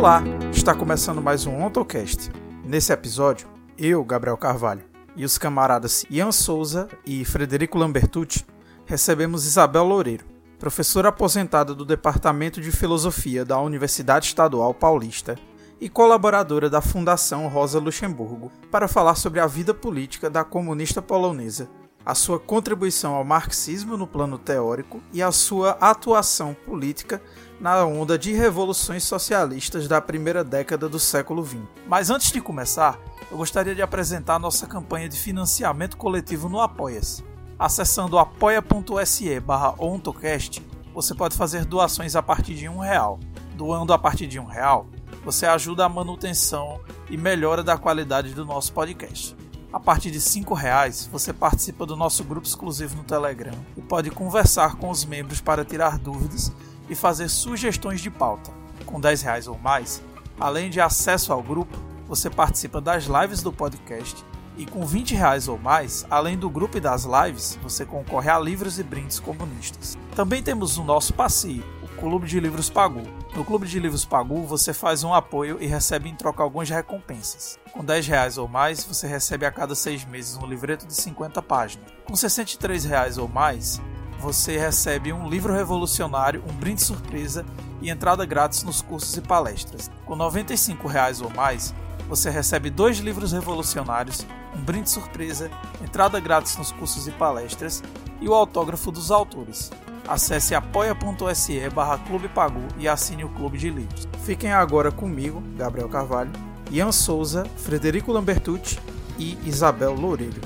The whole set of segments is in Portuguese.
Olá, está começando mais um OntoCast. Nesse episódio, eu, Gabriel Carvalho, e os camaradas Ian Souza e Frederico Lambertucci recebemos Isabel Loureiro, professora aposentada do Departamento de Filosofia da Universidade Estadual Paulista e colaboradora da Fundação Rosa Luxemburgo, para falar sobre a vida política da comunista polonesa, a sua contribuição ao marxismo no plano teórico e a sua atuação política na onda de revoluções socialistas da primeira década do século XX. Mas antes de começar, eu gostaria de apresentar nossa campanha de financiamento coletivo no Apoia-se. Acessando apoia.se barra ontocast, você pode fazer doações a partir de um real. Doando a partir de um real, você ajuda a manutenção e melhora da qualidade do nosso podcast. A partir de R$ reais, você participa do nosso grupo exclusivo no Telegram e pode conversar com os membros para tirar dúvidas e fazer sugestões de pauta. Com R$ reais ou mais, além de acesso ao grupo, você participa das lives do podcast e com 20 reais ou mais, além do grupo e das lives, você concorre a livros e brindes comunistas. Também temos o nosso passeio, o Clube de Livros Pagu. No Clube de Livros Pagu, você faz um apoio e recebe em troca algumas recompensas. Com 10 reais ou mais, você recebe a cada seis meses um livreto de 50 páginas. Com 63 reais ou mais, você recebe um livro revolucionário, um brinde surpresa e entrada grátis nos cursos e palestras. Com 95 reais ou mais, você recebe dois livros revolucionários, um brinde surpresa, entrada grátis nos cursos e palestras e o autógrafo dos autores. Acesse apoia.se barra Clube Pagu e assine o Clube de Livros. Fiquem agora comigo, Gabriel Carvalho, Ian Souza, Frederico Lambertucci e Isabel Loureiro.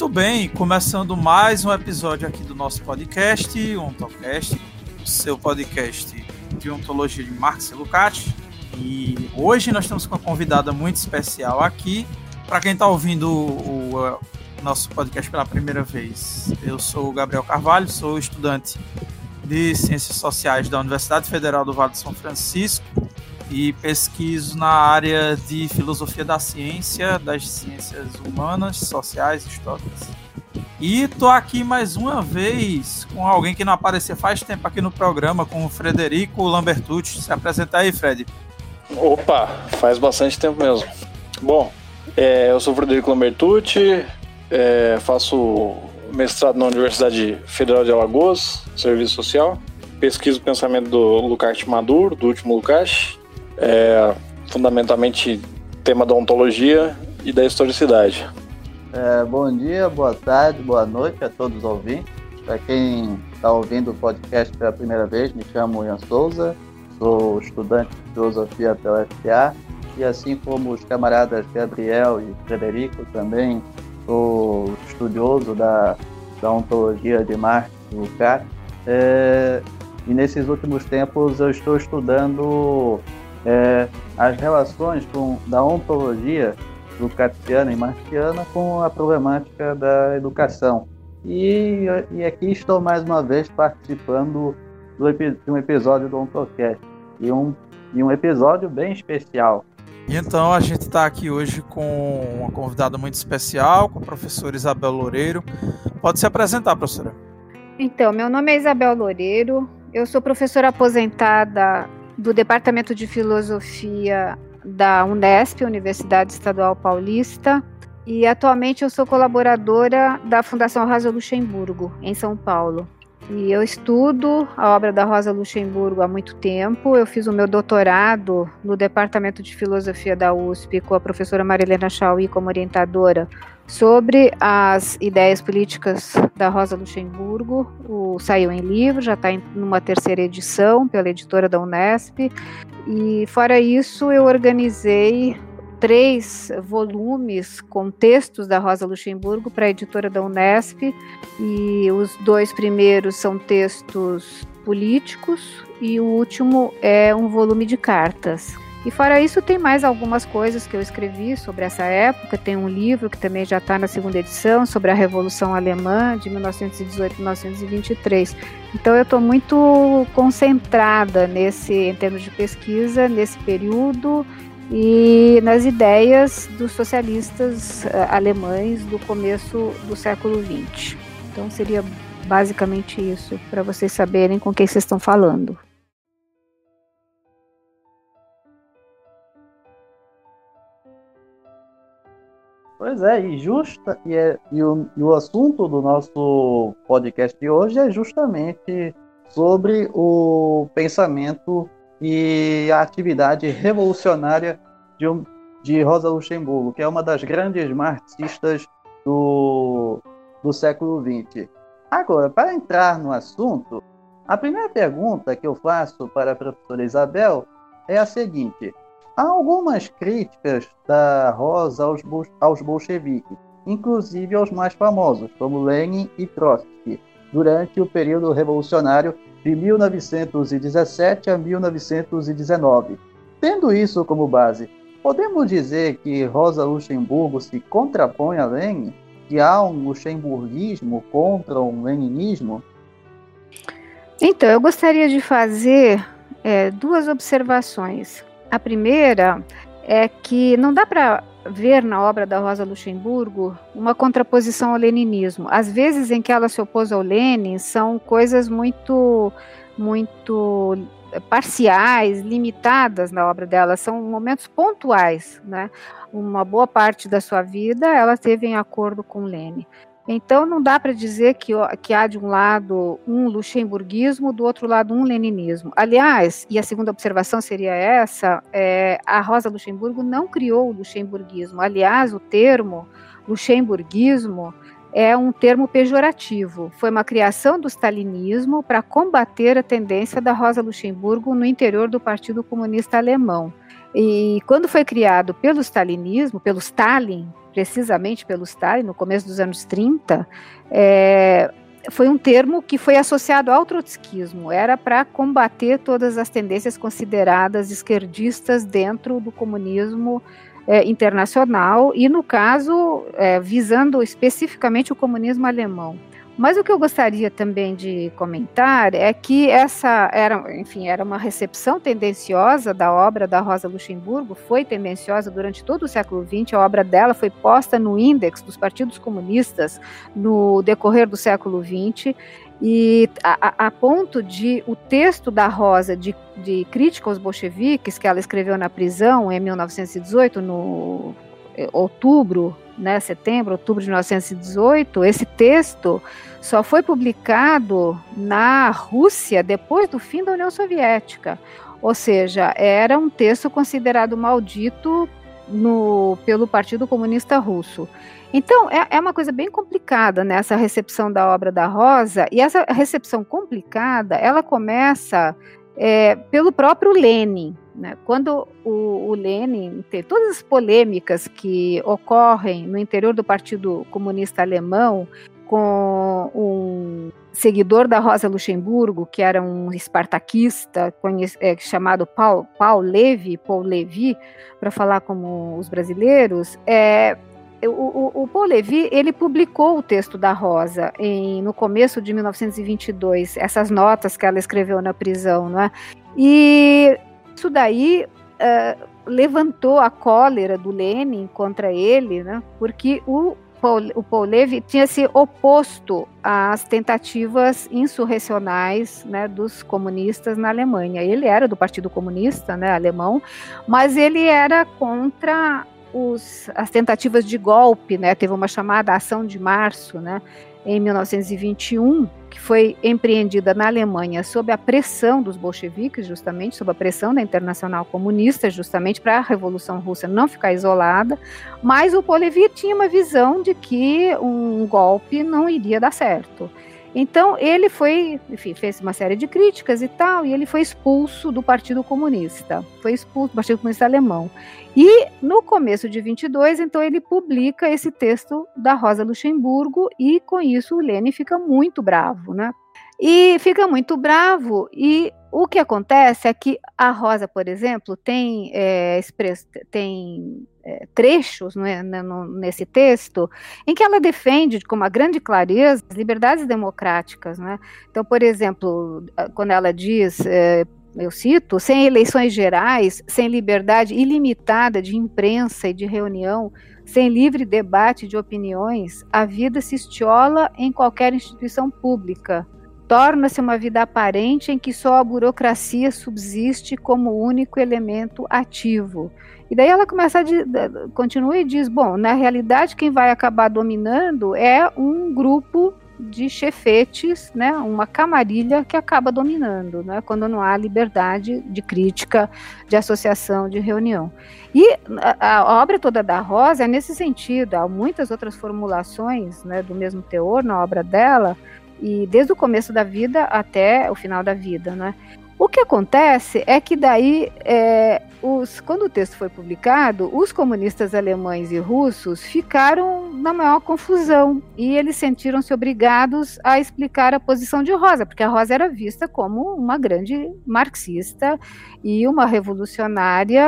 Muito bem, começando mais um episódio aqui do nosso podcast, o Ontocast, o seu podcast de ontologia de Marx e. E hoje nós estamos com uma convidada muito especial aqui. Para quem está ouvindo o, o, nosso podcast pela primeira vez, eu sou o Gabriel Carvalho, sou estudante de Ciências Sociais da Universidade Federal do Vale de São Francisco e pesquiso na área de filosofia da ciência, das ciências humanas, sociais, históricas. E tô aqui mais uma vez com alguém que não aparecia faz tempo aqui no programa, com o Frederico Lambertucci. Se apresenta aí, Fred. Opa, faz bastante tempo mesmo. Bom, é, eu sou o Frederico Lambertucci, é, faço mestrado na Universidade Federal de Alagoas, Serviço Social. Pesquiso o pensamento do Lukács Maduro, do último Lukács, é, fundamentalmente tema da ontologia e da historicidade. É, bom dia, boa tarde, boa noite a todos os ouvintes. Para quem está ouvindo o podcast pela primeira vez, me chamo Ian Souza, sou estudante de filosofia pela FPA e assim como os camaradas Gabriel e Frederico, também sou estudioso da, da ontologia de Marx e Lukács. É, e nesses últimos tempos eu estou estudando é, as relações com, da ontologia lucatiana e marxiana com a problemática da educação. E, e aqui estou mais uma vez participando do, de um episódio do OntoCast, e um, e um episódio bem especial. E então a gente está aqui hoje com uma convidada muito especial, com a professora Isabel Loureiro. Pode se apresentar, professora. Então, meu nome é Isabel Loureiro, eu sou professora aposentada do Departamento de Filosofia da Unesp, Universidade Estadual Paulista, e atualmente eu sou colaboradora da Fundação Rosa Luxemburgo, em São Paulo. E eu estudo a obra da Rosa Luxemburgo há muito tempo. Eu fiz o meu doutorado no Departamento de Filosofia da USP com a professora Marilena Chauí como orientadora sobre as ideias políticas da Rosa Luxemburgo. O, saiu em livro, já está em uma terceira edição pela editora da Unesp. E fora isso, eu organizei três volumes com textos da Rosa Luxemburgo para a editora da Unesp. E os dois primeiros são textos políticos e o último é um volume de cartas. E fora isso, tem mais algumas coisas que eu escrevi sobre essa época. Tem um livro que também já está na segunda edição, sobre a Revolução Alemã de 1918-1923. Então eu estou muito concentrada nesse, em termos de pesquisa, nesse período e nas ideias dos socialistas uh, alemães do começo do século XX. Então seria basicamente isso, para vocês saberem com quem vocês estão falando. Pois é, e justa e, é, e, o, e o assunto do nosso podcast de hoje é justamente sobre o pensamento e a atividade revolucionária de, de Rosa Luxemburgo, que é uma das grandes marxistas do, do século XX. Agora, para entrar no assunto, a primeira pergunta que eu faço para a professora Isabel é a seguinte: há algumas críticas da Rosa aos, aos bolcheviques, inclusive aos mais famosos, como Lenin e Trotsky, durante o período revolucionário de 1917 a 1919. Tendo isso como base, podemos dizer que Rosa Luxemburgo se contrapõe a Lenin? Que há um luxemburguismo contra um leninismo? Então, eu gostaria de fazer é, duas observações. A primeira é que não dá para ver na obra da Rosa Luxemburgo uma contraposição ao leninismo. As vezes em que ela se opôs ao Lenin são coisas muito, muito parciais, limitadas na obra dela, são momentos pontuais, né? Uma boa parte da sua vida ela teve em acordo com Lenin. Então não dá para dizer que, que há de um lado um luxemburguismo, do outro lado um leninismo. Aliás, e a segunda observação seria essa, é, a Rosa Luxemburgo não criou o luxemburguismo. Aliás, o termo luxemburguismo é um termo pejorativo. Foi uma criação do stalinismo para combater a tendência da Rosa Luxemburgo no interior do Partido Comunista Alemão. E quando foi criado pelo stalinismo, pelo Stalin, precisamente pelo Stalin, no começo dos anos 30, é, foi um termo que foi associado ao trotskismo, era para combater todas as tendências consideradas esquerdistas dentro do comunismo é, internacional e, no caso, é, visando especificamente o comunismo alemão. Mas o que eu gostaria também de comentar é que essa era, enfim, era uma recepção tendenciosa da obra da Rosa Luxemburgo, foi tendenciosa durante todo o século XX, a obra dela foi posta no índex dos partidos comunistas no decorrer do século XX, e a, a, ponto de o texto da Rosa de, de crítica aos bolcheviques, que ela escreveu na prisão em 1918, no eh, outubro, né, setembro, outubro de 1918, esse texto só foi publicado na Rússia depois do fim da União Soviética. Ou seja, era um texto considerado maldito no, pelo Partido Comunista Russo. Então, é, é, uma coisa bem complicada nessa né, recepção da obra da Rosa, e essa recepção complicada, ela começa é, pelo próprio Lenin. Né? Quando o, o Lenin todas as polêmicas que ocorrem no interior do Partido Comunista Alemão, com um seguidor da Rosa Luxemburgo, que era um espartaquista é, chamado Paul, Paul Levi, Paul Levi, para falar como os brasileiros, é, o, o, Paul Levi ele publicou o texto da Rosa em, no começo de 1922, essas notas que ela escreveu na prisão, não é? E isso daí uh, levantou a cólera do Lenin contra ele, né? Porque o Paul, o Paul Levi tinha se oposto às tentativas insurrecionais né, dos comunistas na Alemanha. Ele era do Partido Comunista né, alemão, mas ele era contra os, as tentativas de golpe. Né, teve uma chamada Ação de Março, né, em 1921, que foi empreendida na Alemanha sob a pressão dos bolcheviques, justamente, sob a pressão da Internacional Comunista, justamente para a Revolução Russa não ficar isolada, mas o Polevi tinha uma visão de que um golpe não iria dar certo. Então ele foi, enfim, fez uma série de críticas e tal, e ele foi expulso do Partido Comunista, foi expulso do Partido Comunista Alemão. E no começo de 22, então ele publica esse texto da Rosa Luxemburgo e com isso o Lênin fica muito bravo, né? E fica muito bravo e o que acontece é que a Rosa, por exemplo, tem, é, tem é, trechos né, no, nesse texto em que ela defende com uma grande clareza as liberdades democráticas. Né? Então, por exemplo, quando ela diz, é, eu cito, sem eleições gerais, sem liberdade ilimitada de imprensa e de reunião, sem livre debate de opiniões, a vida se estiola em qualquer instituição pública torna-se uma vida aparente em que só a burocracia subsiste como único elemento ativo. E daí ela começa a continua e diz, bom, na realidade quem vai acabar dominando é um grupo de chefetes, né, uma camarilha que acaba dominando, né, quando não há liberdade de crítica, de associação, de reunião. E a, a obra toda da Rosa é nesse sentido, há muitas outras formulações, né, do mesmo teor na obra dela, e desde o começo da vida até o final da vida, né? O que acontece é que daí, é, os, quando o texto foi publicado, os comunistas alemães e russos ficaram na maior confusão e eles sentiram-se obrigados a explicar a posição de Rosa, porque a Rosa era vista como uma grande marxista e uma revolucionária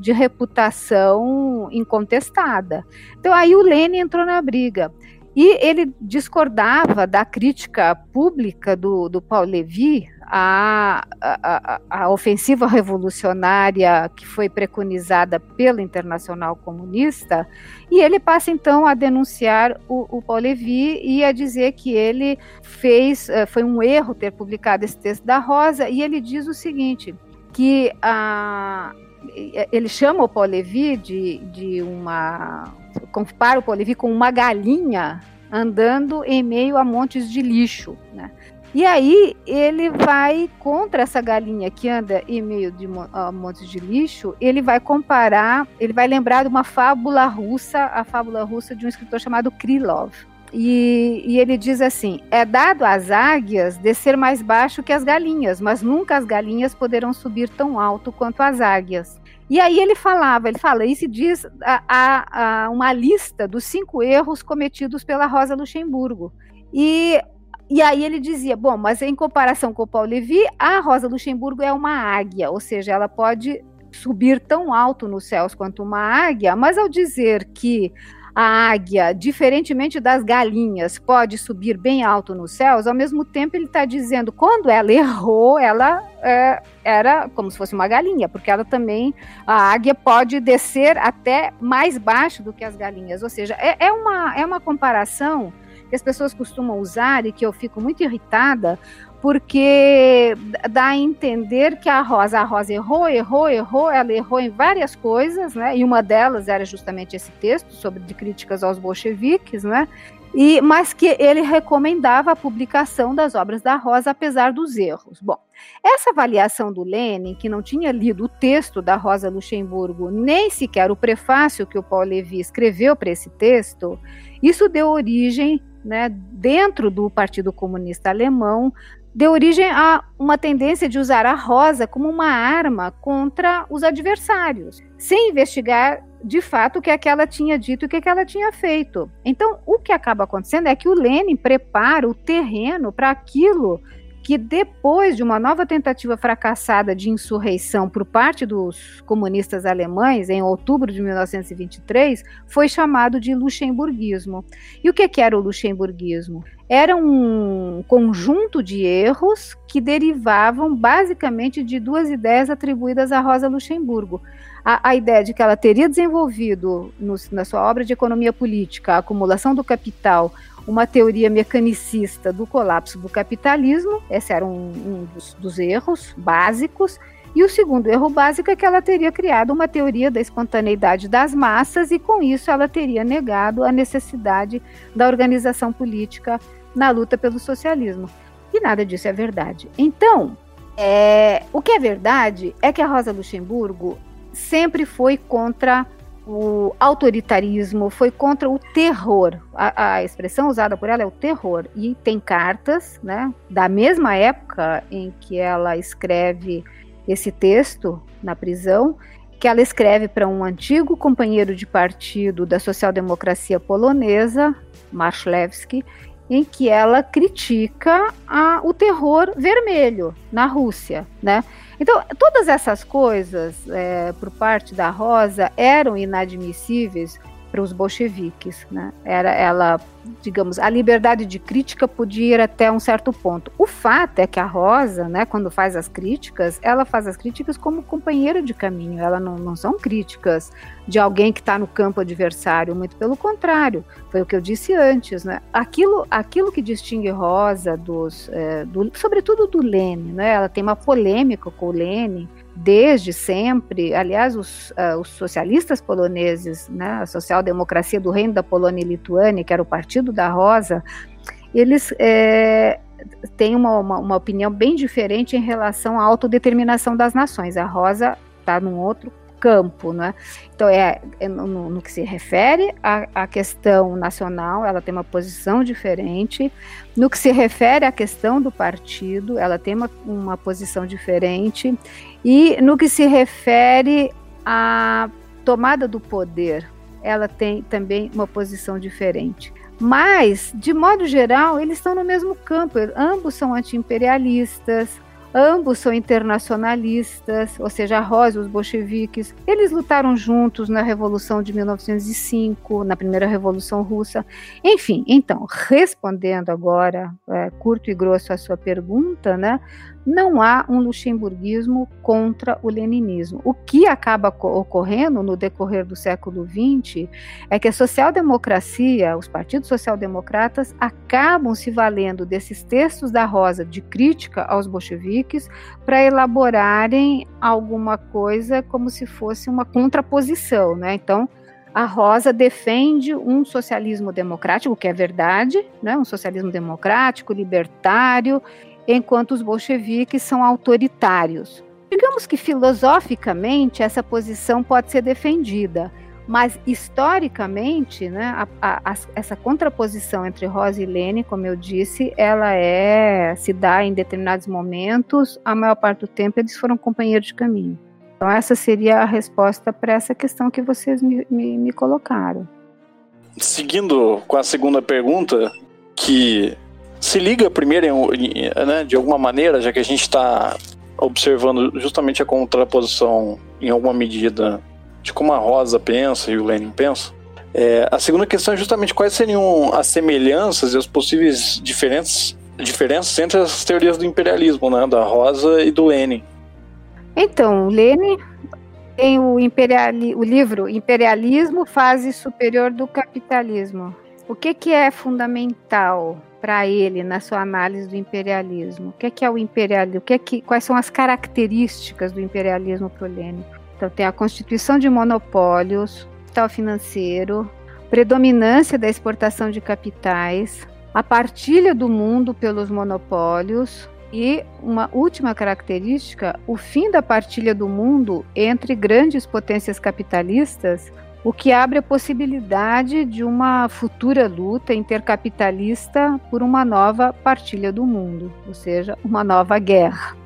de reputação incontestada. Então aí o Lenin entrou na briga. E ele discordava da crítica pública do, do Paul Levy à, à, à, ofensiva revolucionária que foi preconizada pelo Internacional Comunista, e ele passa então a denunciar o, o Paul Levy e a dizer que ele fez, eh, foi um erro ter publicado esse texto da Rosa, e ele diz o seguinte, que a, ele chama o Paul Levy de, de uma compara o Polivi com uma galinha andando em meio a montes de lixo, né? E aí ele vai contra essa galinha que anda em meio de montes de lixo, ele vai comparar, ele vai lembrar de uma fábula russa, a fábula russa de um escritor chamado Krylov. E, e, ele diz assim: é dado às águias descer mais baixo que as galinhas, mas nunca as galinhas poderão subir tão alto quanto as águias. E aí ele falava, ele fala, e se diz a, a, uma lista dos cinco erros cometidos pela Rosa Luxemburgo. E, e aí ele dizia, bom, mas em comparação com o Paulo Levi, a Rosa Luxemburgo é uma águia, ou seja, ela pode subir tão alto nos céus quanto uma águia, mas ao dizer que a águia, diferentemente das galinhas, pode subir bem alto nos céus, ao mesmo tempo ele está dizendo, quando ela errou, ela é, era como se fosse uma galinha, porque ela também, a águia pode descer até mais baixo do que as galinhas, ou seja, é, é uma, é uma comparação que as pessoas costumam usar e que eu fico muito irritada, porque dá a entender que a Rosa, a Rosa errou, errou, errou, ela errou em várias coisas, né? E uma delas era justamente esse texto sobre de críticas aos bolcheviques, né? E, mas que ele recomendava a publicação das obras da Rosa, apesar dos erros. Bom, essa avaliação do Lenin, que não tinha lido o texto da Rosa Luxemburgo, nem sequer o prefácio que o Paul Levy escreveu para esse texto, isso deu origem, né, dentro do Partido Comunista Alemão, deu origem a uma tendência de usar a rosa como uma arma contra os adversários, sem investigar de fato o que aquela tinha dito e o que ela tinha feito. Então, o que acaba acontecendo é que o Lenin prepara o terreno para aquilo que depois de uma nova tentativa fracassada de insurreição por parte dos comunistas alemães em outubro de 1923 foi chamado de luxemburguismo. E o que era o luxemburguismo? Era um conjunto de erros que derivavam basicamente de duas ideias atribuídas a Rosa Luxemburgo. A, a ideia de que ela teria desenvolvido no, na sua obra de economia política a acumulação do capital uma teoria mecanicista do colapso do capitalismo, esse era um, um dos, dos erros básicos, e o segundo erro básico é que ela teria criado uma teoria da espontaneidade das massas e, com isso, ela teria negado a necessidade da organização política na luta pelo socialismo. E nada disso é verdade. Então, é, o que é verdade é que a Rosa Luxemburgo sempre foi contra o autoritarismo, foi contra o terror. A, a, expressão usada por ela é o terror. E tem cartas, né, da mesma época em que ela escreve esse texto na prisão, que ela escreve para um antigo companheiro de partido da social-democracia polonesa, Marszlewski, em que ela critica a, o terror vermelho na Rússia, né? Então, todas essas coisas, é, por parte da Rosa, eram inadmissíveis para os bolcheviques. Né? Era ela, digamos, a liberdade de crítica podia ir até um certo ponto. O fato é que a Rosa, né, quando faz as críticas, ela faz as críticas como companheira de caminho. Ela não, não são críticas de alguém que está no campo adversário, muito pelo contrário. Foi o que eu disse antes, né? Aquilo, aquilo que distingue Rosa dos, é, do, sobretudo do Lênin, né? Ela tem uma polêmica com o Lênin desde sempre. Aliás, os, uh, os socialistas poloneses, né, a social-democracia do Reino da Polônia e Lituânia, que era o Partido da Rosa, eles é, têm uma, uma, uma, opinião bem diferente em relação à autodeterminação das nações. A Rosa está num outro campo, né? Então é, é no, no, que se refere à, à, questão nacional, ela tem uma posição diferente. No que se refere à questão do partido, ela tem uma, uma posição diferente. E no que se refere à tomada do poder, ela tem também uma posição diferente. Mas, de modo geral, eles estão no mesmo campo. Ambos são anti-imperialistas, Ambos são internacionalistas, ou seja, a Rosa e os bolcheviques. Eles lutaram juntos na Revolução de 1905, na primeira Revolução Russa. Enfim, então, respondendo agora, é, curto e grosso a sua pergunta, né? Não há um luxemburguismo contra o leninismo. O que acaba ocorrendo no decorrer do século XX é que a social-democracia, os partidos social-democratas, acabam se valendo desses textos da Rosa de crítica aos bolcheviques para elaborarem alguma coisa como se fosse uma contraposição, né? Então, a Rosa defende um socialismo democrático, que é verdade, né? um socialismo democrático, libertário, enquanto os bolcheviques são autoritários. Digamos que filosoficamente essa posição pode ser defendida, mas historicamente, né, a, a, a, essa contraposição entre Rosa e Lênin, como eu disse, ela é se dá em determinados momentos. A maior parte do tempo eles foram companheiros de caminho. Então essa seria a resposta para essa questão que vocês me, me, me colocaram. Seguindo com a segunda pergunta, que se liga primeiro, em, né, de alguma maneira, já que a gente está observando justamente a contraposição, em alguma medida, de como a Rosa pensa e o Lenin pensa. É, a segunda questão é justamente quais seriam as semelhanças e as possíveis diferentes, diferenças entre as teorias do imperialismo, né, da Rosa e do Lenin. Então, Lenin tem o, imperiali o livro Imperialismo, Fase Superior do Capitalismo. O que, que é fundamental para ele na sua análise do imperialismo? O que é, que é o imperialismo? O que é que, quais são as características do imperialismo para o Lenin? Então tem a constituição de monopólios, capital financeiro, predominância da exportação de capitais, a partilha do mundo pelos monopólios e uma última característica, o fim da partilha do mundo entre grandes potências capitalistas o que abre a possibilidade de uma futura luta intercapitalista por uma nova partilha do mundo, ou seja, uma nova guerra.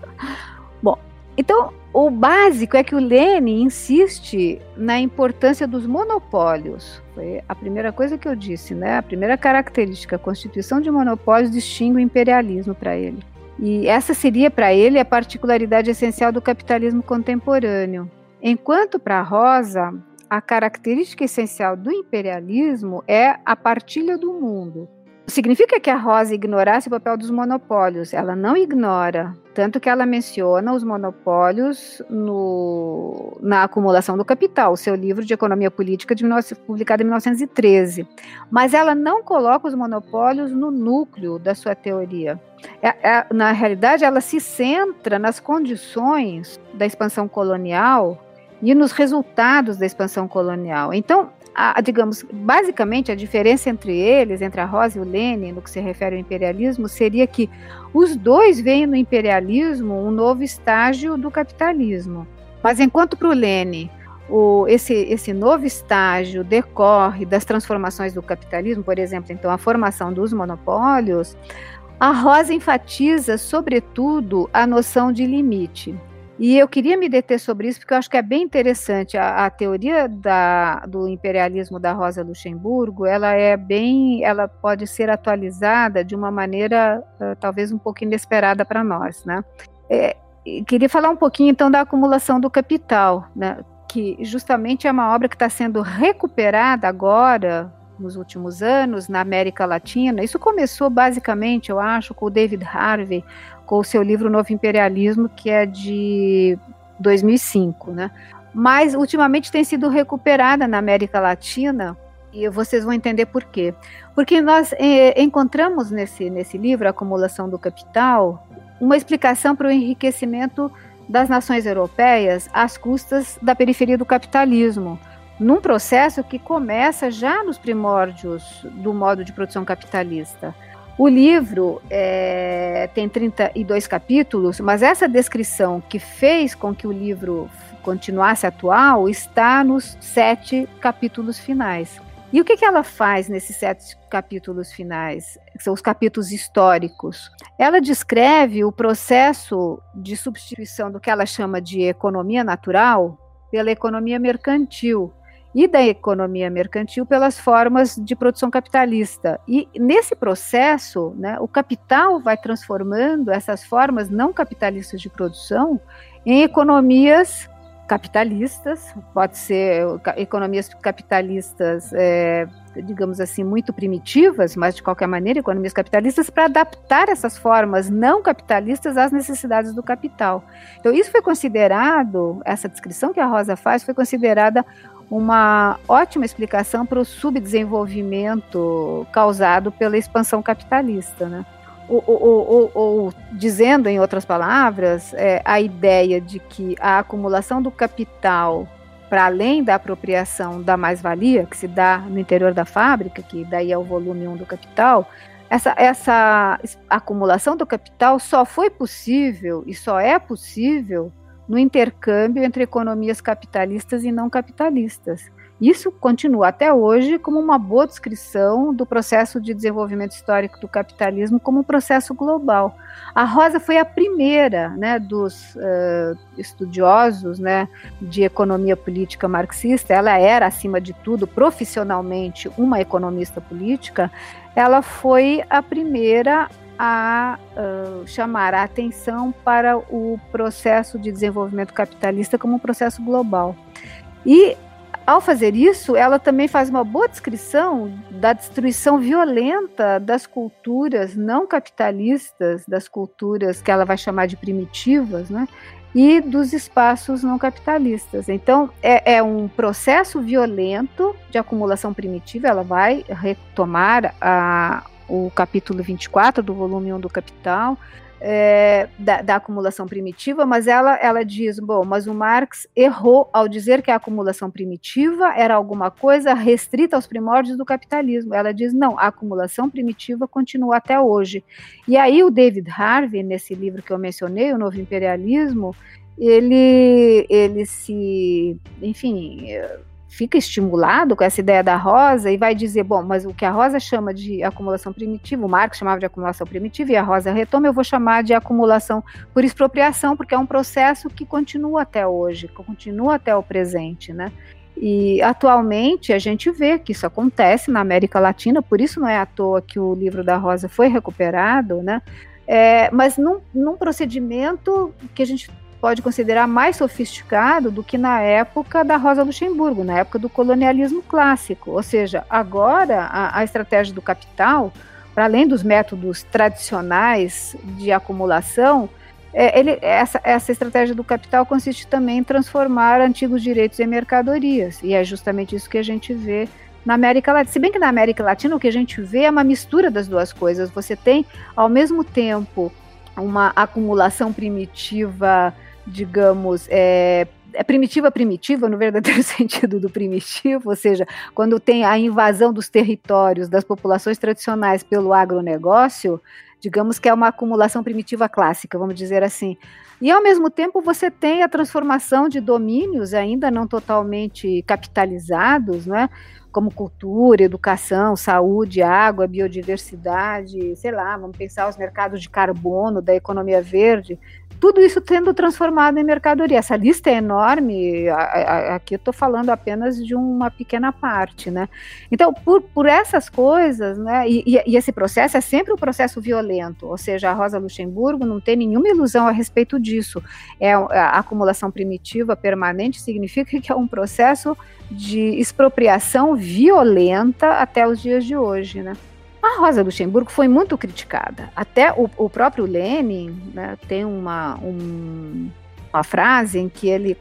Bom, então o básico é que o Lenin insiste na importância dos monopólios. Foi a primeira coisa que eu disse, né? A primeira característica, a constituição de monopólios distingue o imperialismo para ele. E essa seria para ele a particularidade essencial do capitalismo contemporâneo. Enquanto para Rosa, a característica essencial do imperialismo é a partilha do mundo. Significa que a Rosa ignorasse o papel dos monopólios. Ela não ignora, tanto que ela menciona os monopólios no, na acumulação do capital, seu livro de economia política de, publicado em 1913. Mas ela não coloca os monopólios no núcleo da sua teoria. É, é, na realidade, ela se centra nas condições da expansão colonial e nos resultados da expansão colonial. Então, a, digamos, basicamente a diferença entre eles, entre a Rosa e o Lenin, no que se refere ao imperialismo, seria que os dois veem no imperialismo um novo estágio do capitalismo. Mas enquanto para o Lenin o, esse, esse novo estágio decorre das transformações do capitalismo, por exemplo, então a formação dos monopólios, a Rosa enfatiza, sobretudo, a noção de limite. E eu queria me deter sobre isso porque eu acho que é bem interessante. A, a teoria da, do imperialismo da Rosa Luxemburgo, ela é bem, ela pode ser atualizada de uma maneira uh, talvez um pouco inesperada para nós, né? É, queria falar um pouquinho então da acumulação do capital, né? Que justamente é uma obra que está sendo recuperada agora nos últimos anos na América Latina. Isso começou basicamente, eu acho, com o David Harvey, o seu livro Novo Imperialismo, que é de 2005, né? Mas ultimamente tem sido recuperada na América Latina e vocês vão entender por quê. Porque nós eh, encontramos nesse, nesse livro, Acumulação do Capital, uma explicação para o enriquecimento das nações europeias às custas da periferia do capitalismo, num processo que começa já nos primórdios do modo de produção capitalista. O livro é, tem 32 capítulos, mas essa descrição que fez com que o livro continuasse atual está nos sete capítulos finais. E o que, que ela faz nesses sete capítulos finais? São os capítulos históricos. Ela descreve o processo de substituição do que ela chama de economia natural pela economia mercantil, e da economia mercantil pelas formas de produção capitalista. E nesse processo, né, o capital vai transformando essas formas não capitalistas de produção em economias capitalistas, pode ser economias capitalistas, é, digamos assim, muito primitivas, mas de qualquer maneira, economias capitalistas, para adaptar essas formas não capitalistas às necessidades do capital. Então, isso foi considerado, essa descrição que a Rosa faz, foi considerada uma ótima explicação para o subdesenvolvimento causado pela expansão capitalista, né? Ou, ou, ou, dizendo em outras palavras, é, a ideia de que a acumulação do capital para além da apropriação da mais-valia, que se dá no interior da fábrica, que daí é o volume 1 do capital, essa, essa acumulação do capital só foi possível e só é possível no intercâmbio entre economias capitalistas e não capitalistas. Isso continua até hoje como uma boa descrição do processo de desenvolvimento histórico do capitalismo como um processo global. A Rosa foi a primeira né, dos uh, estudiosos né, de economia política marxista, ela era, acima de tudo, profissionalmente uma economista política, ela foi a primeira a uh, chamar a atenção para o processo de desenvolvimento capitalista como um processo global. E, ao fazer isso, ela também faz uma boa descrição da destruição violenta das culturas não capitalistas, das culturas que ela vai chamar de primitivas, né? e dos espaços não capitalistas. Então, é, é, um processo violento de acumulação primitiva, ela vai retomar a, o capítulo 24 do volume 1 do Capital, é, da, da, acumulação primitiva, mas ela, ela diz, bom, mas o Marx errou ao dizer que a acumulação primitiva era alguma coisa restrita aos primórdios do capitalismo. Ela diz, não, a acumulação primitiva continua até hoje. E aí o David Harvey, nesse livro que eu mencionei, O Novo Imperialismo, ele, ele se, enfim, fica estimulado com essa ideia da rosa e vai dizer, bom, mas o que a rosa chama de acumulação primitiva, o Marx chamava de acumulação primitiva e a rosa retoma, eu vou chamar de acumulação por expropriação, porque é um processo que continua até hoje, que continua até o presente, né? E atualmente a gente vê que isso acontece na América Latina, por isso não é à toa que o livro da Rosa foi recuperado, né? É, mas num, num procedimento que a gente pode considerar mais sofisticado do que na época da Rosa Luxemburgo, na época do colonialismo clássico. Ou seja, agora a, a estratégia do capital, para além dos métodos tradicionais de acumulação, é, ele, essa, essa estratégia do capital consiste também em transformar antigos direitos em mercadorias. E é justamente isso que a gente vê na América Latina. Se bem que na América Latina o que a gente vê é uma mistura das duas coisas. Você tem, ao mesmo tempo, uma acumulação primitiva digamos, é, é primitiva primitiva no verdadeiro sentido do primitivo, ou seja, quando tem a invasão dos territórios das populações tradicionais pelo agronegócio, digamos que é uma acumulação primitiva clássica, vamos dizer assim. E ao mesmo tempo você tem a transformação de domínios ainda não totalmente capitalizados, né? como cultura, educação, saúde, água, biodiversidade, sei lá, vamos pensar os mercados de carbono, da economia verde, tudo isso tendo transformado em mercadoria. Essa lista é enorme, aqui eu estou falando apenas de uma pequena parte, né? Então, por, por essas coisas, né, e, e, esse processo é sempre um processo violento, ou seja, a Rosa Luxemburgo não tem nenhuma ilusão a respeito disso. É a acumulação primitiva permanente significa que é um processo de expropriação violenta até os dias de hoje, né? A Rosa Luxemburgo foi muito criticada. Até o, o próprio Lenin né, tem uma, um, uma frase em que ele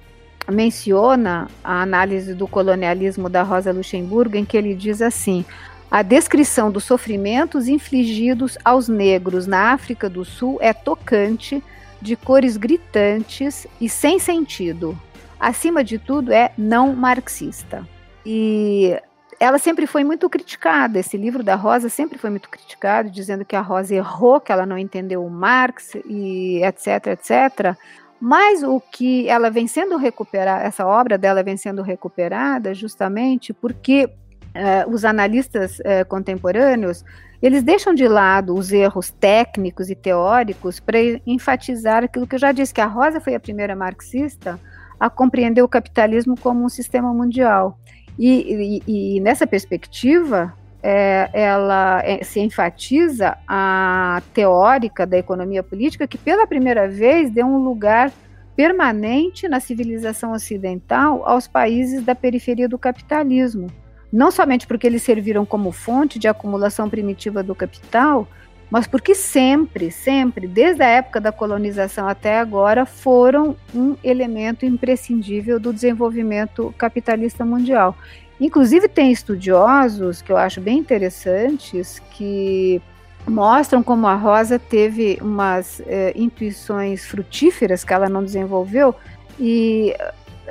menciona a análise do colonialismo da Rosa Luxemburgo, em que ele diz assim: a descrição dos sofrimentos infligidos aos negros na África do Sul é tocante, de cores gritantes e sem sentido. Acima de tudo, é não marxista. E ela sempre foi muito criticada. Esse livro da Rosa sempre foi muito criticado, dizendo que a Rosa errou, que ela não entendeu o Marx e etc, etc. Mas o que ela vem sendo recuperada, essa obra dela vem sendo recuperada justamente porque eh, os analistas eh, contemporâneos eles deixam de lado os erros técnicos e teóricos para enfatizar aquilo que eu já disse, que a Rosa foi a primeira marxista a compreender o capitalismo como um sistema mundial. E, e, e nessa perspectiva, é, ela é, se enfatiza a teórica da economia política que pela primeira vez deu um lugar permanente na civilização ocidental aos países da periferia do capitalismo. Não somente porque eles serviram como fonte de acumulação primitiva do capital, mas porque sempre, sempre, desde a época da colonização até agora, foram um elemento imprescindível do desenvolvimento capitalista mundial. Inclusive, tem estudiosos que eu acho bem interessantes que mostram como a Rosa teve umas é, intuições frutíferas que ela não desenvolveu e,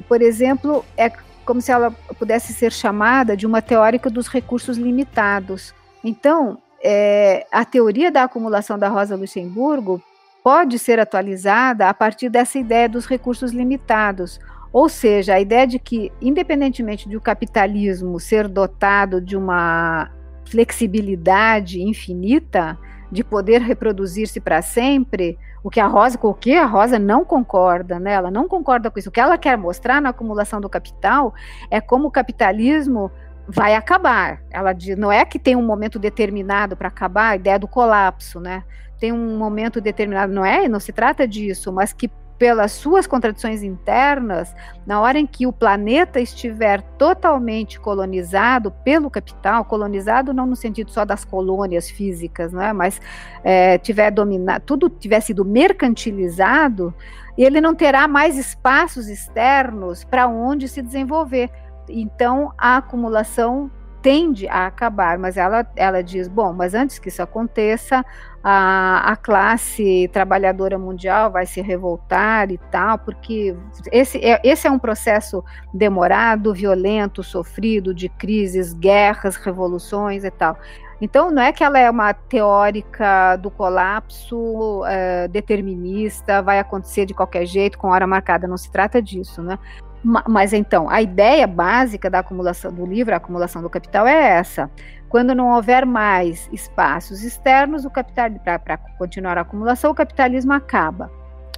por exemplo, é como se ela pudesse ser chamada de uma teórica dos recursos limitados. Então, é, a teoria da acumulação da Rosa Luxemburgo pode ser atualizada a partir dessa ideia dos recursos limitados. Ou seja, a ideia de que, independentemente de o capitalismo ser dotado de uma flexibilidade infinita, de poder reproduzir-se para sempre, o que a Rosa, com o que a Rosa não concorda, né? Ela não concorda com isso. O que ela quer mostrar na acumulação do capital é como o capitalismo vai acabar. Ela diz, não é que tem um momento determinado para acabar, a ideia do colapso, né? Tem um momento determinado, não é? Não se trata disso, mas que pelas suas contradições internas, na hora em que o planeta estiver totalmente colonizado pelo capital, colonizado não no sentido só das colônias físicas, né, mas é, tiver dominado, tudo tiver sido mercantilizado, ele não terá mais espaços externos para onde se desenvolver então, a acumulação tende a acabar, mas ela, ela diz, bom, mas antes que isso aconteça, a, a classe trabalhadora mundial vai se revoltar e tal, porque esse é, esse é um processo demorado, violento, sofrido, de crises, guerras, revoluções e tal. Então, não é que ela é uma teórica do colapso é, determinista, vai acontecer de qualquer jeito, com hora marcada, não se trata disso, né? Mas então, a ideia básica da acumulação do livro, a acumulação do capital, é essa. Quando não houver mais espaços externos, o capital para continuar a acumulação, o capitalismo acaba.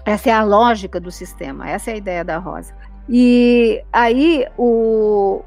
Essa é a lógica do sistema, essa é a ideia da Rosa. E aí o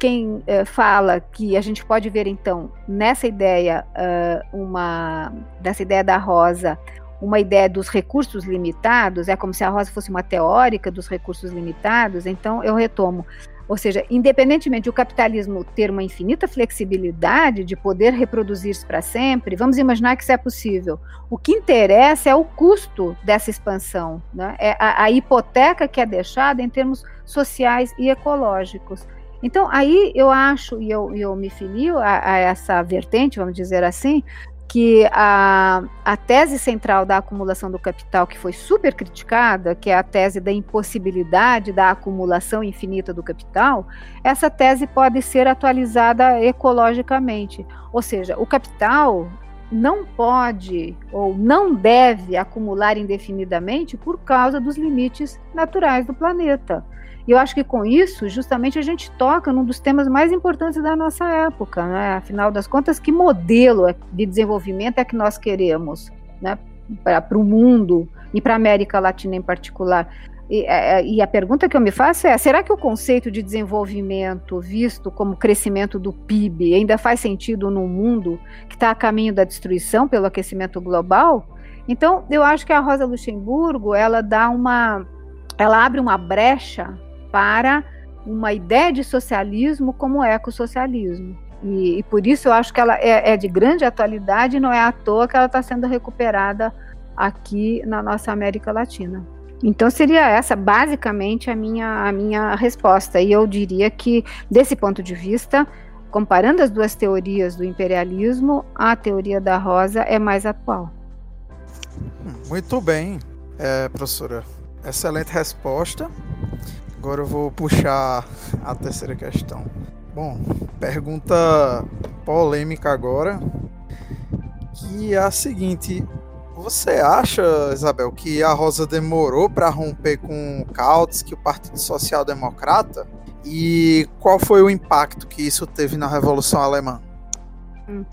quem uh, fala que a gente pode ver então nessa ideia uh, uma dessa ideia da Rosa uma ideia dos recursos limitados, é como se a Rosa fosse uma teórica dos recursos limitados, então eu retomo. Ou seja, independentemente do capitalismo ter uma infinita flexibilidade de poder reproduzir-se para sempre, vamos imaginar que isso é possível. O que interessa é o custo dessa expansão, né? é a, a hipoteca que é deixada em termos sociais e ecológicos. Então, aí eu acho, e eu, eu me filio a, a, essa vertente, vamos dizer assim, que a, a tese central da acumulação do capital, que foi super criticada, que é a tese da impossibilidade da acumulação infinita do capital, essa tese pode ser atualizada ecologicamente. Ou seja, o capital não pode ou não deve acumular indefinidamente por causa dos limites naturais do planeta. E eu acho que com isso, justamente, a gente toca num dos temas mais importantes da nossa época, né? Afinal das contas, que modelo de desenvolvimento é que nós queremos, né? Para o mundo e para a América Latina em particular. E, é, é, e, a pergunta que eu me faço é: será que o conceito de desenvolvimento, visto como crescimento do PIB, ainda faz sentido num mundo que está a caminho da destruição pelo aquecimento global? Então, eu acho que a Rosa Luxemburgo ela dá uma, ela abre uma brecha para uma ideia de socialismo como ecossocialismo. E, e por isso eu acho que ela é, é de grande atualidade e não é à toa que ela está sendo recuperada aqui na nossa América Latina. Então seria essa basicamente a minha, a minha resposta. E eu diria que, desse ponto de vista, comparando as duas teorias do imperialismo, a teoria da rosa é mais atual. Muito bem, é, professora. Excelente resposta. Agora eu vou puxar a terceira questão. Bom, pergunta polêmica agora, que é a seguinte: você acha, Isabel, que a Rosa demorou para romper com o Kautsky, o Partido Social Democrata? E qual foi o impacto que isso teve na Revolução Alemã? Hum.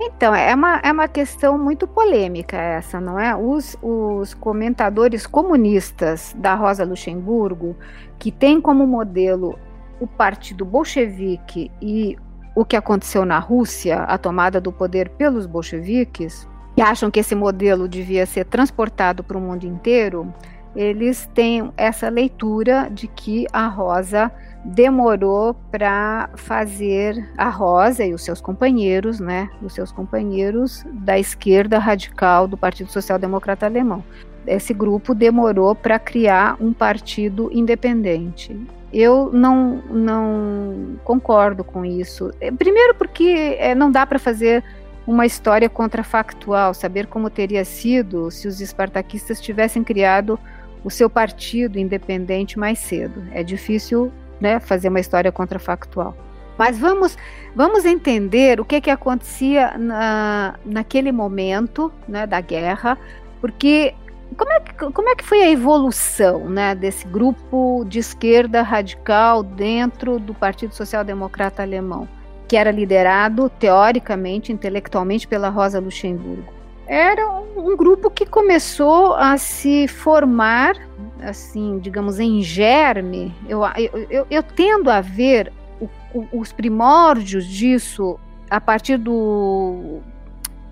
Então, é uma, é uma questão muito polêmica essa, não é? Os, os comentadores comunistas da Rosa Luxemburgo, que tem como modelo o partido bolchevique e o que aconteceu na Rússia, a tomada do poder pelos bolcheviques, que acham que esse modelo devia ser transportado para o mundo inteiro, eles têm essa leitura de que a Rosa demorou para fazer a Rosa e os seus companheiros, né, os seus companheiros da esquerda radical do Partido Social Democrata Alemão. Esse grupo demorou para criar um partido independente. Eu não, não concordo com isso. Primeiro, porque é, não dá para fazer uma história contrafactual, saber como teria sido se os espartaquistas tivessem criado o seu partido independente mais cedo. É difícil né, fazer uma história contrafactual. Mas vamos, vamos entender o que, que acontecia na, naquele momento né, da guerra, porque como é, que, como é que foi a evolução né, desse grupo de esquerda radical dentro do Partido Social Democrata Alemão? que era liderado teoricamente, intelectualmente pela Rosa Luxemburgo. Era um, um grupo que começou a se formar, assim, digamos, em germe. Eu, eu, eu, eu tendo a ver o, o, os primórdios disso a partir do,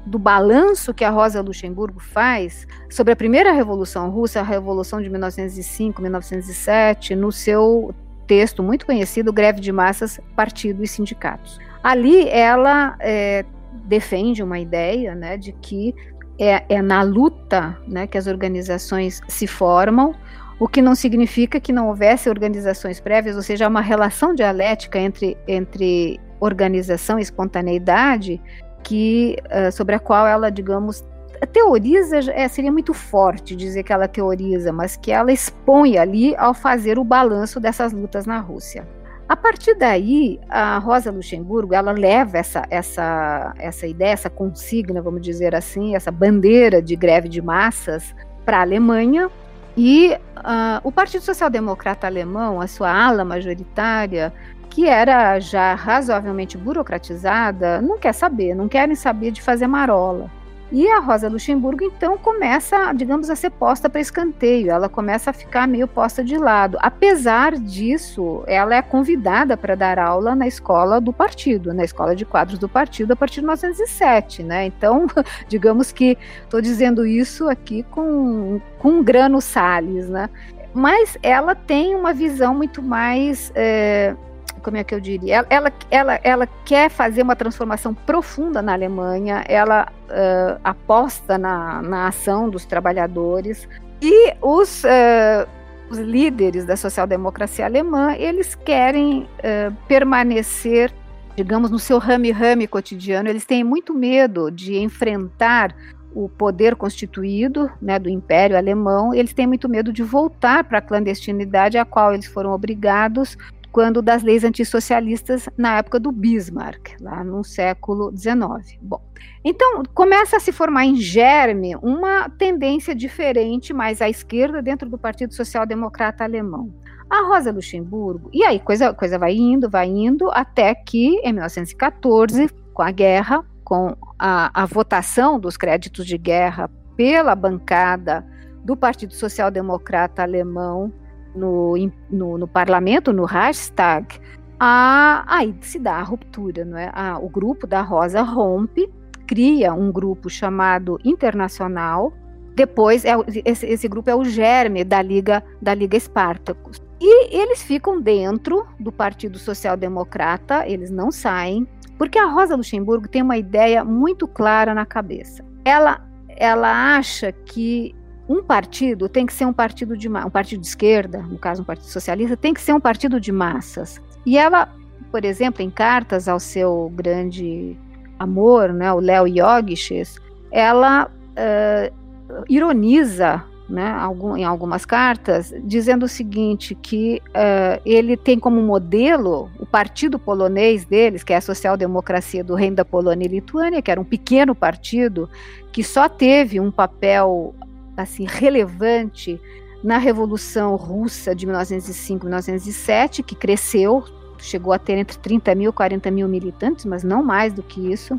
do balanço que a Rosa Luxemburgo faz sobre a primeira Revolução Russa, a Revolução de 1905, 1907, no seu texto muito conhecido, Greve de Massas, Partido e Sindicatos. Ali ela é, defende uma ideia né, de que é, é na luta né, que as organizações se formam, o que não significa que não houvesse organizações prévias, ou seja, uma relação dialética entre, entre organização e espontaneidade, que, uh, sobre a qual ela, digamos, teoriza, é, seria muito forte dizer que ela teoriza, mas que ela expõe ali ao fazer o balanço dessas lutas na Rússia. A partir daí, a Rosa Luxemburgo, ela leva essa, essa, essa ideia, essa consigna, vamos dizer assim, essa bandeira de greve de massas para a Alemanha, e uh, o Partido Social Democrata Alemão, a sua ala majoritária, que era já razoavelmente burocratizada, não quer saber, não querem saber de fazer marola. E a Rosa Luxemburgo, então, começa, digamos, a ser posta para escanteio, ela começa a ficar meio posta de lado. Apesar disso, ela é convidada para dar aula na escola do partido, na escola de quadros do partido, a partir de 1907, né? Então, digamos que estou dizendo isso aqui com, com grano Salles, né? Mas ela tem uma visão muito mais. É, como é que eu diria? Ela, ela, ela quer fazer uma transformação profunda na Alemanha, ela uh, aposta na, na ação dos trabalhadores e os, uh, os líderes da social-democracia alemã, eles querem uh, permanecer, digamos, no seu rame-rame cotidiano, eles têm muito medo de enfrentar o poder constituído né, do Império Alemão, eles têm muito medo de voltar para a clandestinidade a qual eles foram obrigados quando das leis antissocialistas na época do Bismarck, lá no século XIX. Bom, então começa a se formar em germe uma tendência diferente, mais à esquerda, dentro do Partido Social Democrata Alemão. A Rosa Luxemburgo, e aí coisa, coisa vai indo, vai indo, até que em 1914, com a guerra, com a, a votação dos créditos de guerra pela bancada do Partido Social Democrata Alemão no, no, no parlamento, no Reichstag, a, aí se dá a ruptura, não é? A, o grupo da Rosa rompe, cria um grupo chamado Internacional. Depois, é, esse, esse grupo é o germe da Liga da Liga Espartacus. E eles ficam dentro do Partido Social Democrata, eles não saem, porque a Rosa Luxemburgo tem uma ideia muito clara na cabeça. Ela, ela acha que um partido tem que ser um partido de um partido de esquerda, no caso um partido socialista, tem que ser um partido de massas. E ela, por exemplo, em cartas ao seu grande amor, né, o Léo Yogis, ela uh, ironiza né, em algumas cartas, dizendo o seguinte, que uh, ele tem como modelo o partido polonês deles, que é a social-democracia do Reino da Polônia e Lituânia, que era um pequeno partido que só teve um papel assim relevante na Revolução Russa de 1905-1907, que cresceu, chegou a ter entre 30 mil e 40 mil militantes, mas não mais do que isso.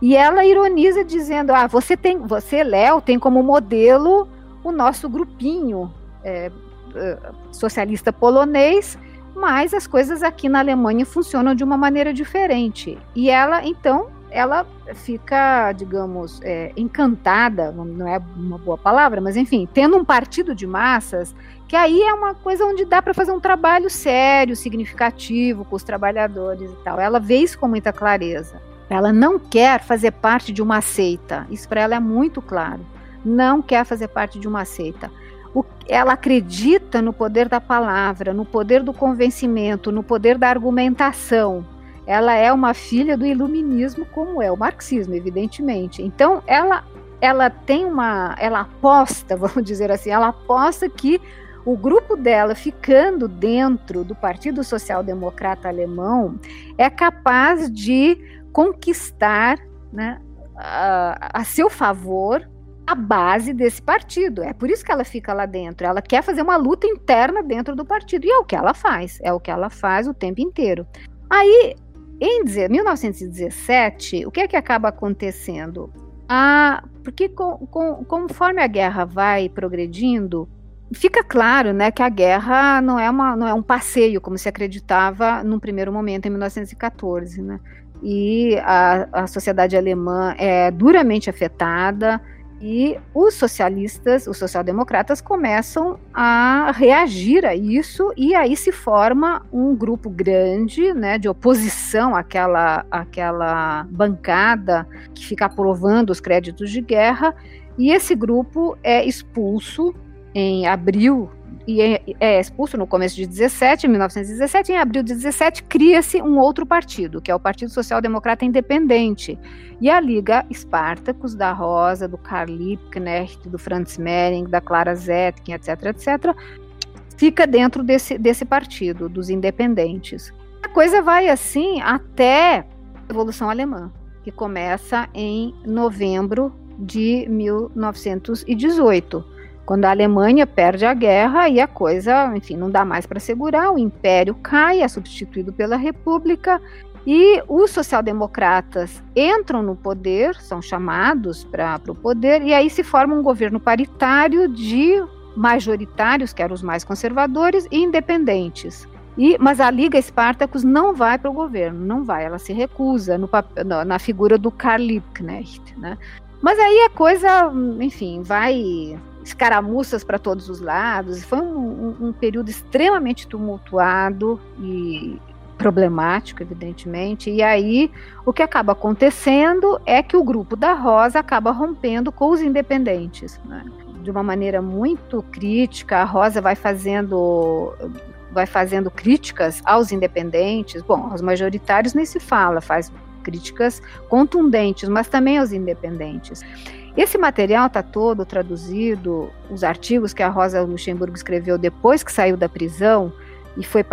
E ela ironiza dizendo: ah, você tem, você, Léo, tem como modelo o nosso grupinho é, socialista polonês, mas as coisas aqui na Alemanha funcionam de uma maneira diferente. E ela, então, ela fica, digamos, é, encantada, não é uma boa palavra, mas enfim, tendo um partido de massas, que aí é uma coisa onde dá para fazer um trabalho sério, significativo com os trabalhadores e tal. Ela vê isso com muita clareza. Ela não quer fazer parte de uma seita, isso para ela é muito claro. Não quer fazer parte de uma seita. O, ela acredita no poder da palavra, no poder do convencimento, no poder da argumentação ela é uma filha do iluminismo, como é o marxismo, evidentemente. Então, ela, ela tem uma. Ela aposta, vamos dizer assim, ela aposta que o grupo dela ficando dentro do Partido Social Democrata Alemão é capaz de conquistar né, a, a seu favor a base desse partido. É por isso que ela fica lá dentro. Ela quer fazer uma luta interna dentro do partido. E é o que ela faz. É o que ela faz o tempo inteiro. Aí em 1917, o que é que acaba acontecendo? Ah, porque com, com, conforme a guerra vai progredindo, fica claro né, que a guerra não é, uma, não é um passeio, como se acreditava num primeiro momento, em 1914. Né? E a, a sociedade alemã é duramente afetada, e os socialistas, os social-democratas começam a reagir a isso e aí se forma um grupo grande, né, de oposição àquela, àquela bancada que fica aprovando os créditos de guerra. E esse grupo é expulso em abril e é, é, expulso no começo de 17, 1917, em abril de 17 cria-se um outro partido, que é o Partido Social Democrata Independente, e a Liga Spartacus, da Rosa, do Karl Liebknecht, do Franz Mehring, da Clara Zetkin, etc, etc, fica dentro desse, desse partido, dos independentes. A coisa vai assim até a Revolução Alemã, que começa em novembro de 1918 quando a Alemanha perde a guerra e a coisa, enfim, não dá mais para segurar, o império cai, é substituído pela república e os social-democratas entram no poder, são chamados para o poder, e aí se forma um governo paritário de majoritários, que eram os mais conservadores, e independentes. E, mas a Liga Espartacus não vai para o governo, não vai, ela se recusa no, na figura do Karl Liebknecht. Né? Mas aí a coisa, enfim, vai escaramuças para todos os lados. Foi um, um, um, período extremamente tumultuado e problemático, evidentemente. E aí o que acaba acontecendo é que o grupo da Rosa acaba rompendo com os independentes. Né? De uma maneira muito crítica, a Rosa vai fazendo vai fazendo críticas aos independentes. Bom, aos majoritários nem se fala, faz críticas contundentes, mas também aos independentes. Esse material está todo traduzido, os artigos que a Rosa Luxemburgo escreveu depois que saiu da prisão, e foi,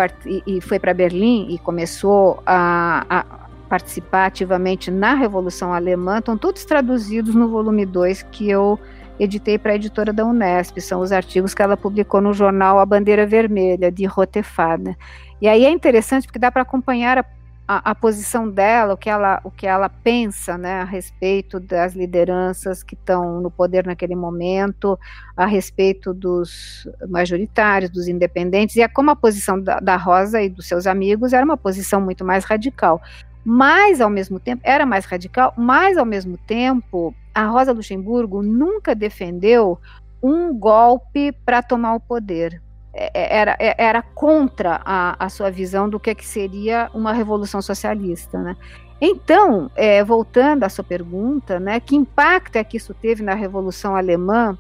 e foi para Berlim e começou a, a participar ativamente na Revolução Alemã, estão todos traduzidos no volume 2 que eu editei para a editora da Unesp, são os artigos que ela publicou no jornal A Bandeira Vermelha, de Rotefada. E aí é interessante porque dá para acompanhar a, a, a, posição dela, o que ela, o que ela pensa né, a respeito das lideranças que estão no poder naquele momento, a respeito dos majoritários, dos independentes, e é como a posição da, da Rosa e dos seus amigos era uma posição muito mais radical mas ao mesmo tempo era mais radical, mas ao mesmo tempo a Rosa Luxemburgo nunca defendeu um golpe para tomar o poder. É, é, era, é, era contra a, a sua visão do que, que seria uma revolução socialista, né? Então, é, voltando à sua pergunta, né, que impacto é que isso teve na Revolução Alemã?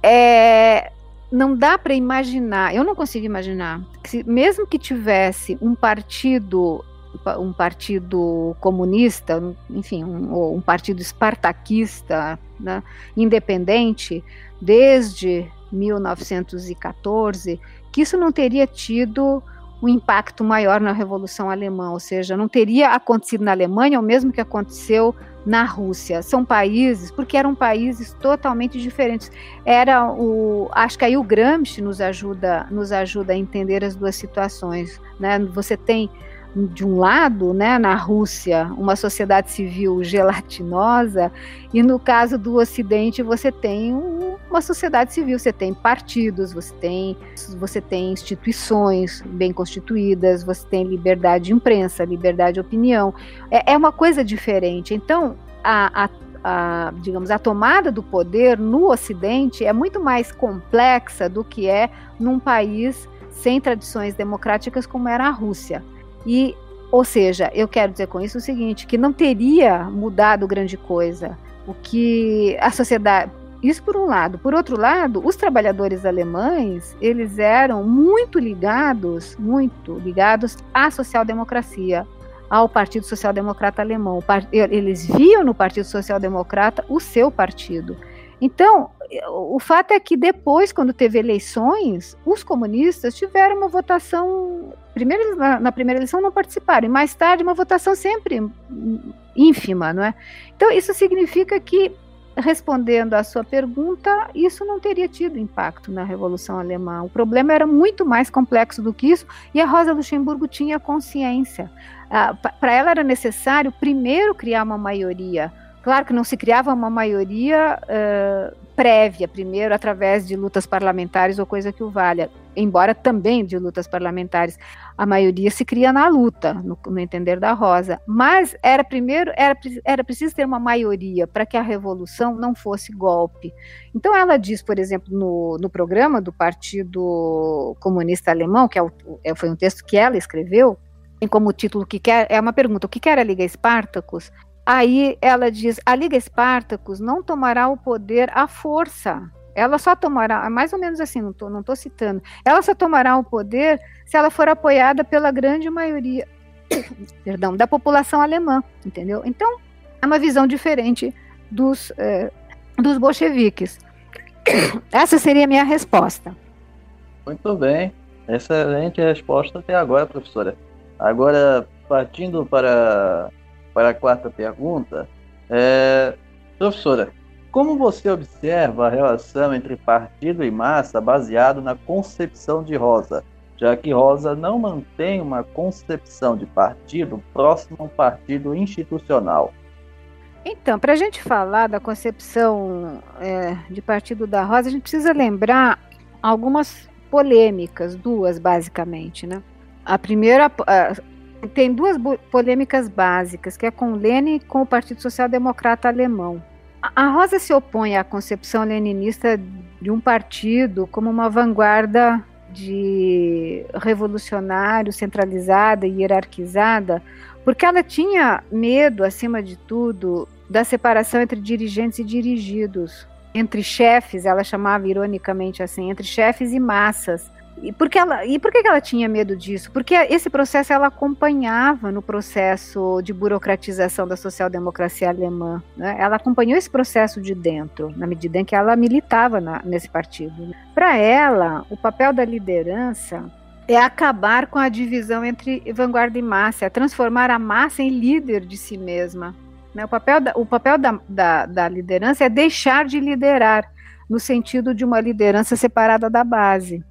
É, não dá para imaginar, eu não consigo imaginar, que mesmo que tivesse um partido um partido comunista, enfim, um, um partido espartaquista, né, independente, desde 1914, que isso não teria tido um impacto maior na Revolução Alemã, ou seja, não teria acontecido na Alemanha o mesmo que aconteceu na Rússia. São países, porque eram países totalmente diferentes. Era o, acho que aí o Gramsci nos ajuda, nos ajuda a entender as duas situações, né? Você tem de um lado, né, na Rússia, uma sociedade civil gelatinosa, e no caso do Ocidente você tem um, uma sociedade civil, você tem partidos, você tem, você tem instituições bem constituídas, você tem liberdade de imprensa, liberdade de opinião. É, é uma coisa diferente. Então, a, a a, digamos, a tomada do poder no Ocidente é muito mais complexa do que é num país sem tradições democráticas como era a Rússia. E, ou seja, eu quero dizer com isso o seguinte, que não teria mudado grande coisa. O que a sociedade, isso por um lado. Por outro lado, os trabalhadores alemães, eles eram muito ligados, muito ligados à social-democracia, ao Partido Social Democrata Alemão. Eles viam no Partido Social Democrata o seu partido. Então, o fato é que depois, quando teve eleições, os comunistas tiveram uma votação. Na, na, primeira eleição não participaram, e mais tarde uma votação sempre ínfima, não é? Então, isso significa que, respondendo à sua pergunta, isso não teria tido impacto na Revolução Alemã. O problema era muito mais complexo do que isso, e a Rosa Luxemburgo tinha consciência. Ah, Para ela era necessário primeiro criar uma maioria Claro que não se criava uma maioria uh, prévia, primeiro, através de lutas parlamentares ou coisa que o valha, embora também de lutas parlamentares. A maioria se cria na luta, no, no entender da Rosa. Mas era primeiro, era, era preciso ter uma maioria para que a revolução não fosse golpe. Então ela diz, por exemplo, no, no programa do Partido Comunista Alemão, que é o, é, foi um texto que ela escreveu, tem como título que quer, é uma pergunta, o que quer a Liga Espartacus? Aí ela diz: a Liga Espartacus não tomará o poder à força. Ela só tomará, mais ou menos assim, não estou não tô citando. Ela só tomará o poder se ela for apoiada pela grande maioria, perdão, da população alemã, entendeu? Então é uma visão diferente dos é, dos bolcheviques. Essa seria a minha resposta. Muito bem, excelente resposta até agora, professora. Agora partindo para para a quarta pergunta, é, professora, como você observa a relação entre partido e massa baseado na concepção de Rosa, já que Rosa não mantém uma concepção de partido próximo a um partido institucional? Então, para a gente falar da concepção é, de partido da Rosa, a gente precisa lembrar algumas polêmicas, duas basicamente, né? A primeira, tem duas polêmicas básicas, que é com Lenin e com o Partido Social Democrata Alemão. A Rosa se opõe à concepção leninista de um partido como uma vanguarda de revolucionário, centralizada e hierarquizada, porque ela tinha medo, acima de tudo, da separação entre dirigentes e dirigidos, entre chefes, ela chamava ironicamente assim, entre chefes e massas. E por que ela, e por que ela tinha medo disso? Porque esse processo ela acompanhava no processo de burocratização da social-democracia alemã. Né? Ela acompanhou esse processo de dentro, na medida em que ela militava na, nesse partido. Para ela, o papel da liderança é acabar com a divisão entre vanguarda e massa, é transformar a massa em líder de si mesma. Né? O papel, da, o papel da, da, da liderança é deixar de liderar, no sentido de uma liderança separada da base.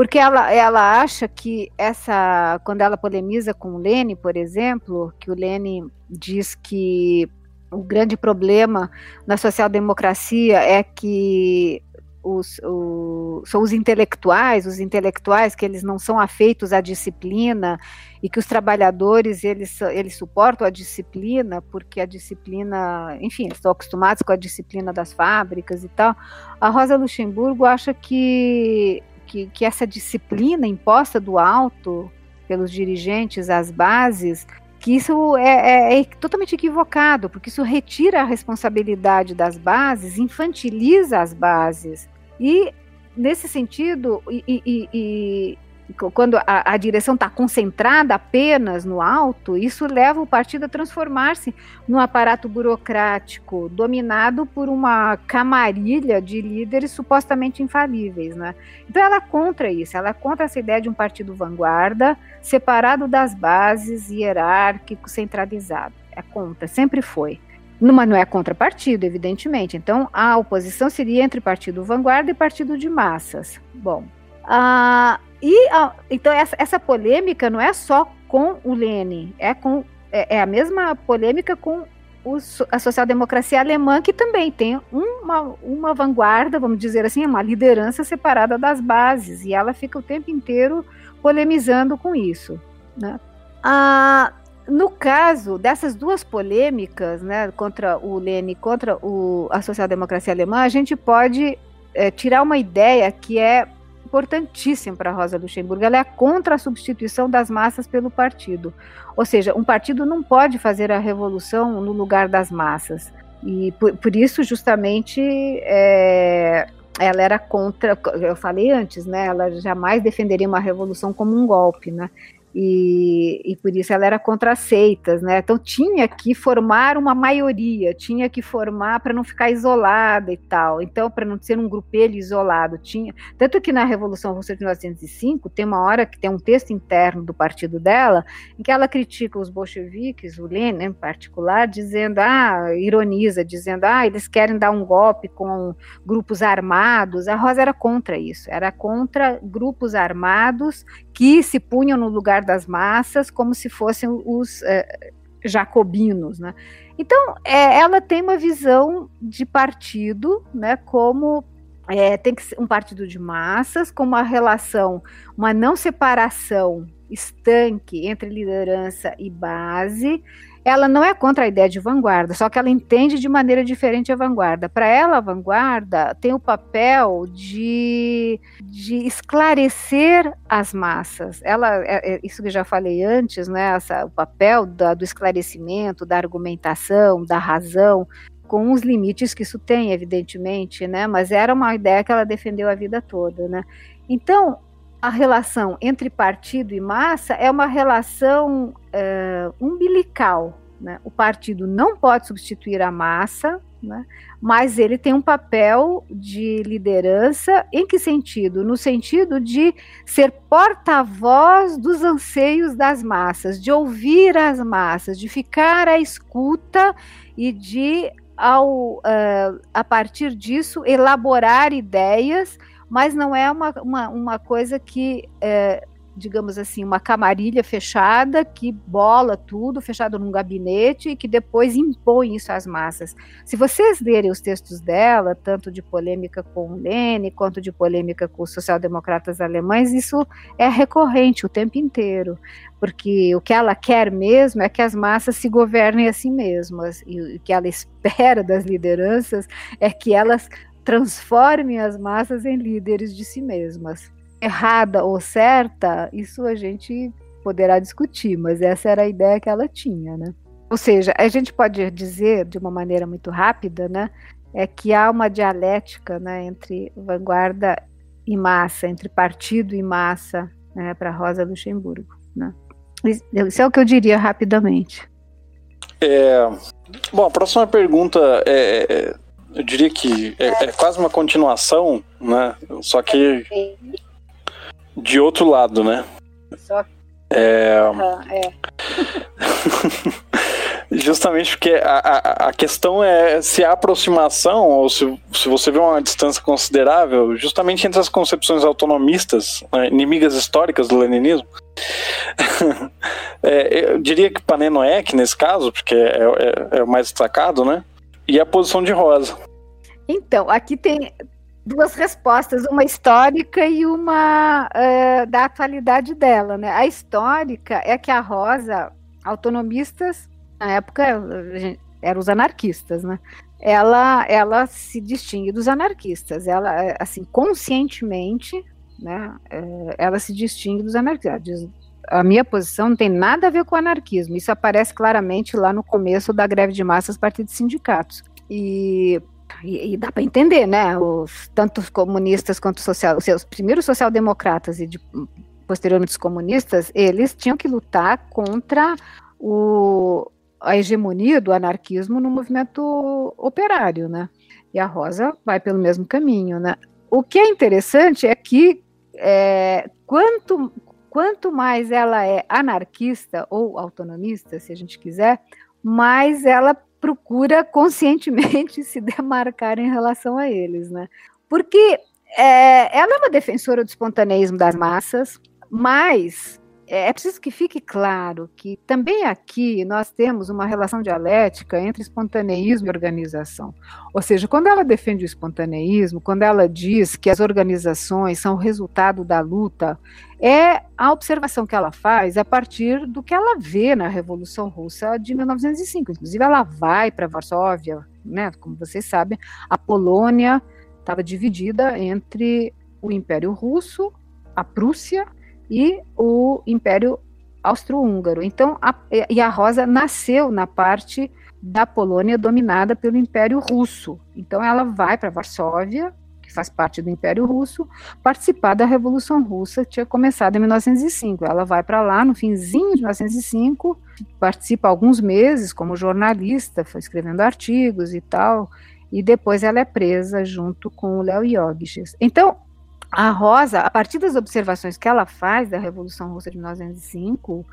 Porque ela, ela acha que essa, quando ela polemiza com o Lênin, por exemplo, que o Lênin diz que o grande problema na social-democracia é que os, o, são os intelectuais, os intelectuais que eles não são afeitos à disciplina e que os trabalhadores eles, eles suportam a disciplina porque a disciplina, enfim, estão acostumados com a disciplina das fábricas e tal. A Rosa Luxemburgo acha que, que, que essa disciplina imposta do alto pelos dirigentes às bases que isso é, é, é, totalmente equivocado, porque isso retira a responsabilidade das bases, infantiliza as bases. E, nesse sentido, e, e, e quando a, a direção está concentrada apenas no alto, isso leva o partido a transformar-se num aparato burocrático dominado por uma camarilha de líderes supostamente infalíveis. Né? Então ela é contra isso, ela é contra essa ideia de um partido vanguarda, separado das bases, hierárquico, centralizado. É contra, sempre foi. Numa não é contra partido, evidentemente. Então a oposição seria entre partido vanguarda e partido de massas. Bom, a, e então essa, essa, polêmica não é só com o Lênin, é com é, é a mesma polêmica com os, a social-democracia alemã que também tem uma, uma vanguarda, vamos dizer assim, uma liderança separada das bases e ela fica o tempo inteiro polemizando com isso. Né? Ah, no caso dessas duas polêmicas, né, contra o Lênin, contra o, a social-democracia alemã, a gente pode é, tirar uma ideia que é importantíssimo para Rosa Luxemburgo. Ela é contra a substituição das massas pelo partido. Ou seja, um partido não pode fazer a revolução no lugar das massas. E por, por isso, justamente, é, ela era contra. Eu falei antes, né? Ela jamais defenderia uma revolução como um golpe, né? E, e, por isso ela era contra as seitas, né? Então tinha que formar uma maioria, tinha que formar para não ficar isolada e tal. Então, para não ser um grupelho isolado, tinha. Tanto que na Revolução Russa de 1905 tem uma hora que tem um texto interno do partido dela em que ela critica os bolcheviques, o Lenin em particular, dizendo, ah, ironiza, dizendo, ah, eles querem dar um golpe com grupos armados. A Rosa era contra isso, era contra grupos armados que se punham no lugar das massas como se fossem os é, jacobinos, né? Então, é, ela tem uma visão de partido, né, como é, tem que ser um partido de massas, com uma relação, uma não separação estanque entre liderança e base, ela não é contra a ideia de vanguarda, só que ela entende de maneira diferente a vanguarda. Para ela, a vanguarda tem o papel de, de esclarecer as massas. Ela, é, é, isso que já falei antes, né? Essa, o papel da, do esclarecimento, da argumentação, da razão, com os limites que isso tem, evidentemente, né? Mas era uma ideia que ela defendeu a vida toda, né? Então, a relação entre partido e massa é uma relação uh, umbilical. Né? O partido não pode substituir a massa, né? mas ele tem um papel de liderança. Em que sentido? No sentido de ser porta-voz dos anseios das massas, de ouvir as massas, de ficar à escuta e de, ao, uh, a partir disso, elaborar ideias mas não é uma, uma, uma coisa que, é, digamos assim, uma camarilha fechada que bola tudo, fechado num gabinete e que depois impõe isso às massas. Se vocês lerem os textos dela, tanto de polêmica com o Lênin, quanto de polêmica com os social-democratas alemães, isso é recorrente o tempo inteiro porque o que ela quer mesmo é que as massas se governem a si mesmas, e o que ela espera das lideranças é que elas transformem as massas em líderes de si mesmas. Errada ou certa, isso a gente poderá discutir, mas essa era a ideia que ela tinha, né? Ou seja, a gente pode dizer de uma maneira muito rápida, né, é que há uma dialética, né, entre vanguarda e massa, entre partido e massa, né, para Rosa Luxemburgo, né? Isso é o que eu diria rapidamente. É, bom, a próxima pergunta é, é eu diria que é, é, quase uma continuação, né? Só que de outro lado, né? Só É, ah, é. justamente porque a, a, a questão é se a aproximação, ou se, se você vê uma distância considerável, justamente entre as concepções autonomistas, né, inimigas históricas do leninismo, é, eu diria que Panenoek, nesse caso, porque é, é, é o mais destacado, né? E a posição de Rosa. Então, aqui tem duas respostas, uma histórica e uma eh, da atualidade dela, né? A histórica é que a Rosa, autonomistas, na época eram os anarquistas, né? Ela, ela se distingue dos anarquistas. Ela, eh, assim, conscientemente, né? eh, ela se distingue dos anarquistas. A minha posição não tem nada a ver com o anarquismo. Isso aparece claramente lá no começo da greve de massas a partir de sindicatos. E e, e dá para entender, né? Os, tanto os comunistas quanto os social, os seus primeiros social-democratas e de- posteriormente os comunistas, eles tinham que lutar contra o, a hegemonia do anarquismo no movimento operário, né? E a Rosa vai pelo mesmo caminho, né? O que é interessante é que é, quanto, quanto mais ela é anarquista ou autonomista, se a gente quiser, mais ela procura conscientemente se demarcar em relação a eles, né? Porque é, ela é uma defensora do espontaneísmo das massas, mas é, é preciso que fique claro que também aqui nós temos uma relação dialética entre espontaneísmo e organização. Ou seja, quando ela defende o espontaneísmo, quando ela diz que as organizações são resultado da luta, é a observação que ela faz a partir do que ela vê na Revolução Russa de 1905. Inclusive, ela vai para Varsóvia, né? Como vocês sabem, a Polônia estava dividida entre o Império Russo, a Prússia e o Império Austro-Húngaro. Então, a, e a Rosa nasceu na parte da Polônia dominada pelo Império Russo. Então, ela vai para Varsóvia, que faz parte do Império Russo, participar da Revolução Russa, que tinha começado em 1905. Ela vai para lá no finzinho de 1905, participa alguns meses como jornalista, foi escrevendo artigos e tal, e depois ela é presa junto com o Léo Iogges. Então, a Rosa, a partir das observações que ela faz da Revolução Russa de 1905,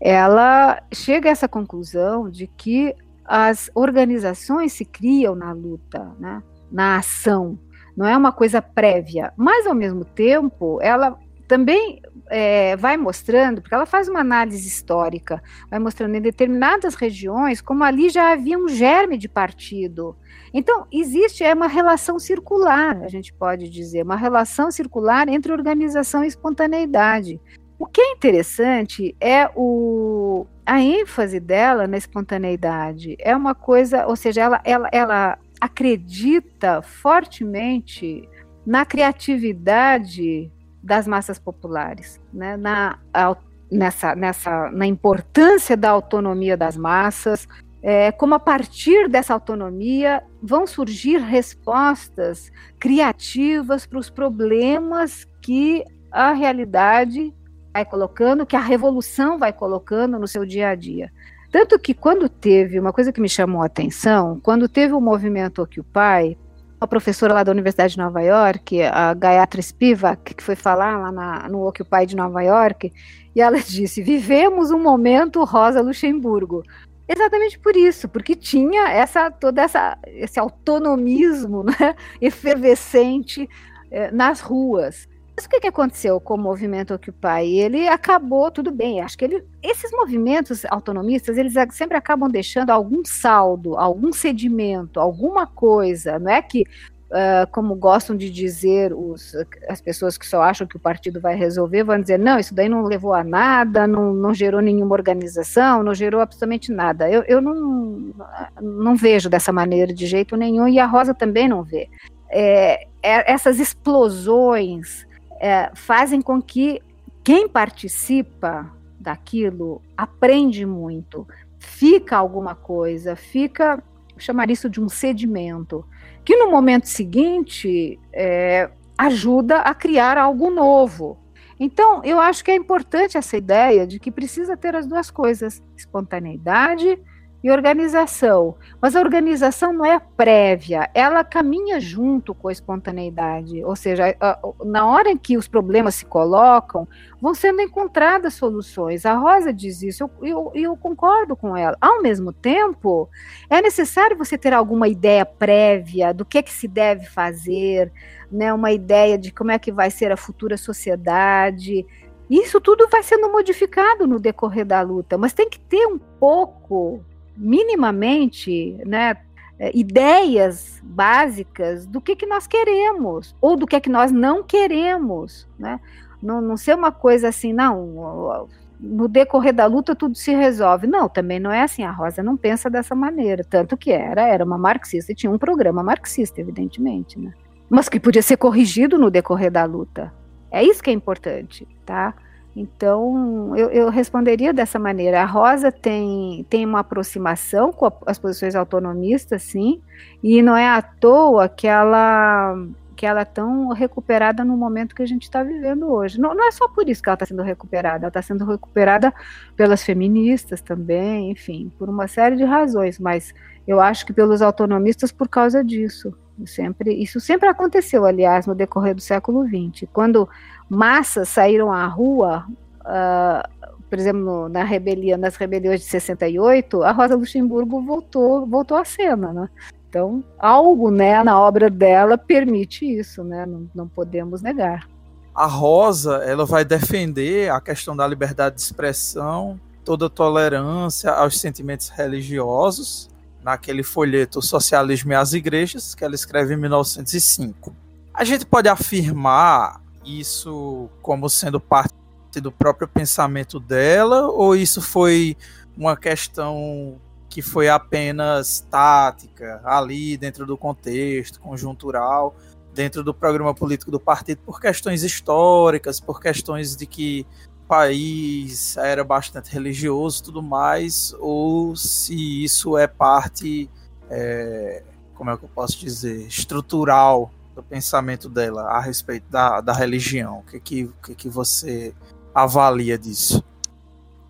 ela chega a essa conclusão de que as organizações se criam na luta, né, na ação, não é uma coisa prévia, mas ao mesmo tempo ela também é, vai mostrando, porque ela faz uma análise histórica, vai mostrando em determinadas regiões como ali já havia um germe de partido. Então, existe é uma relação circular, a gente pode dizer, uma relação circular entre organização e espontaneidade. O que é interessante é o, a ênfase dela na espontaneidade. É uma coisa, ou seja, ela, ela, ela acredita fortemente na criatividade das massas populares, né? na, nessa, nessa, na importância da autonomia das massas, é, como a partir dessa autonomia vão surgir respostas criativas para os problemas que a realidade vai colocando, que a revolução vai colocando no seu dia a dia. Tanto que quando teve, uma coisa que me chamou a atenção, quando teve o movimento Occupy, a professora lá da Universidade de Nova York, a Gayatri Spivak, que foi falar lá na, no Occupy de Nova York, e ela disse: vivemos um momento Rosa Luxemburgo. Exatamente por isso, porque tinha essa toda essa esse autonomismo né, efervescente eh, nas ruas. Mas o que, que aconteceu com o movimento Occupy? Ele acabou, tudo bem, acho que ele, esses movimentos autonomistas, eles sempre acabam deixando algum saldo, algum sedimento, alguma coisa, não é que, uh, como gostam de dizer os, as pessoas que só acham que o partido vai resolver, vão dizer, não, isso daí não levou a nada, não, não gerou nenhuma organização, não gerou absolutamente nada. Eu, eu não, não vejo dessa maneira de jeito nenhum, e a Rosa também não vê. É, é, essas explosões é, fazem com que quem participa daquilo aprende muito, fica alguma coisa, fica, chamar isso de um sedimento, que no momento seguinte é, ajuda a criar algo novo. Então, eu acho que é importante essa ideia de que precisa ter as duas coisas, espontaneidade e organização. Mas a organização não é prévia, ela caminha junto com a espontaneidade. Ou seja, na hora em que os problemas se colocam, vão sendo encontradas soluções. A Rosa diz isso, e eu, eu, eu, concordo com ela. Ao mesmo tempo, é necessário você ter alguma ideia prévia do que, é que se deve fazer, né, uma ideia de como é que vai ser a futura sociedade. Isso tudo vai sendo modificado no decorrer da luta, mas tem que ter um pouco minimamente, né, é, ideias básicas do que, que nós queremos ou do que é que nós não queremos, né? Não, não ser uma coisa assim, não, no decorrer da luta tudo se resolve. Não, também não é assim. A Rosa não pensa dessa maneira. Tanto que era, era uma marxista e tinha um programa marxista, evidentemente, né? Mas que podia ser corrigido no decorrer da luta. É isso que é importante, tá? Então, eu, eu, responderia dessa maneira. A Rosa tem, tem uma aproximação com a, as posições autonomistas, sim, e não é à toa que ela que ela é tão recuperada no momento que a gente está vivendo hoje. Não, não, é só por isso que ela está sendo recuperada, ela está sendo recuperada pelas feministas também, enfim, por uma série de razões, mas eu acho que pelos autonomistas por causa disso. Sempre, isso sempre aconteceu, aliás, no decorrer do século XX. Quando massas saíram à rua, uh, por exemplo, na rebelião, nas rebeliões de 68, a Rosa Luxemburgo voltou, voltou à cena, né? Então, algo né, na obra dela permite isso, né? Não, não podemos negar. A Rosa, ela vai defender a questão da liberdade de expressão, toda tolerância aos sentimentos religiosos, naquele folheto Socialismo e as Igrejas, que ela escreve em 1905. A gente pode afirmar isso como sendo parte do próprio pensamento dela, ou isso foi uma questão que foi apenas tática, ali dentro do contexto conjuntural, dentro do programa político do partido, por questões históricas, por questões de que o país era bastante religioso tudo mais, ou se isso é parte, é, como é que eu posso dizer, estrutural do pensamento dela a respeito da, da religião? O que, que, que, que você avalia disso?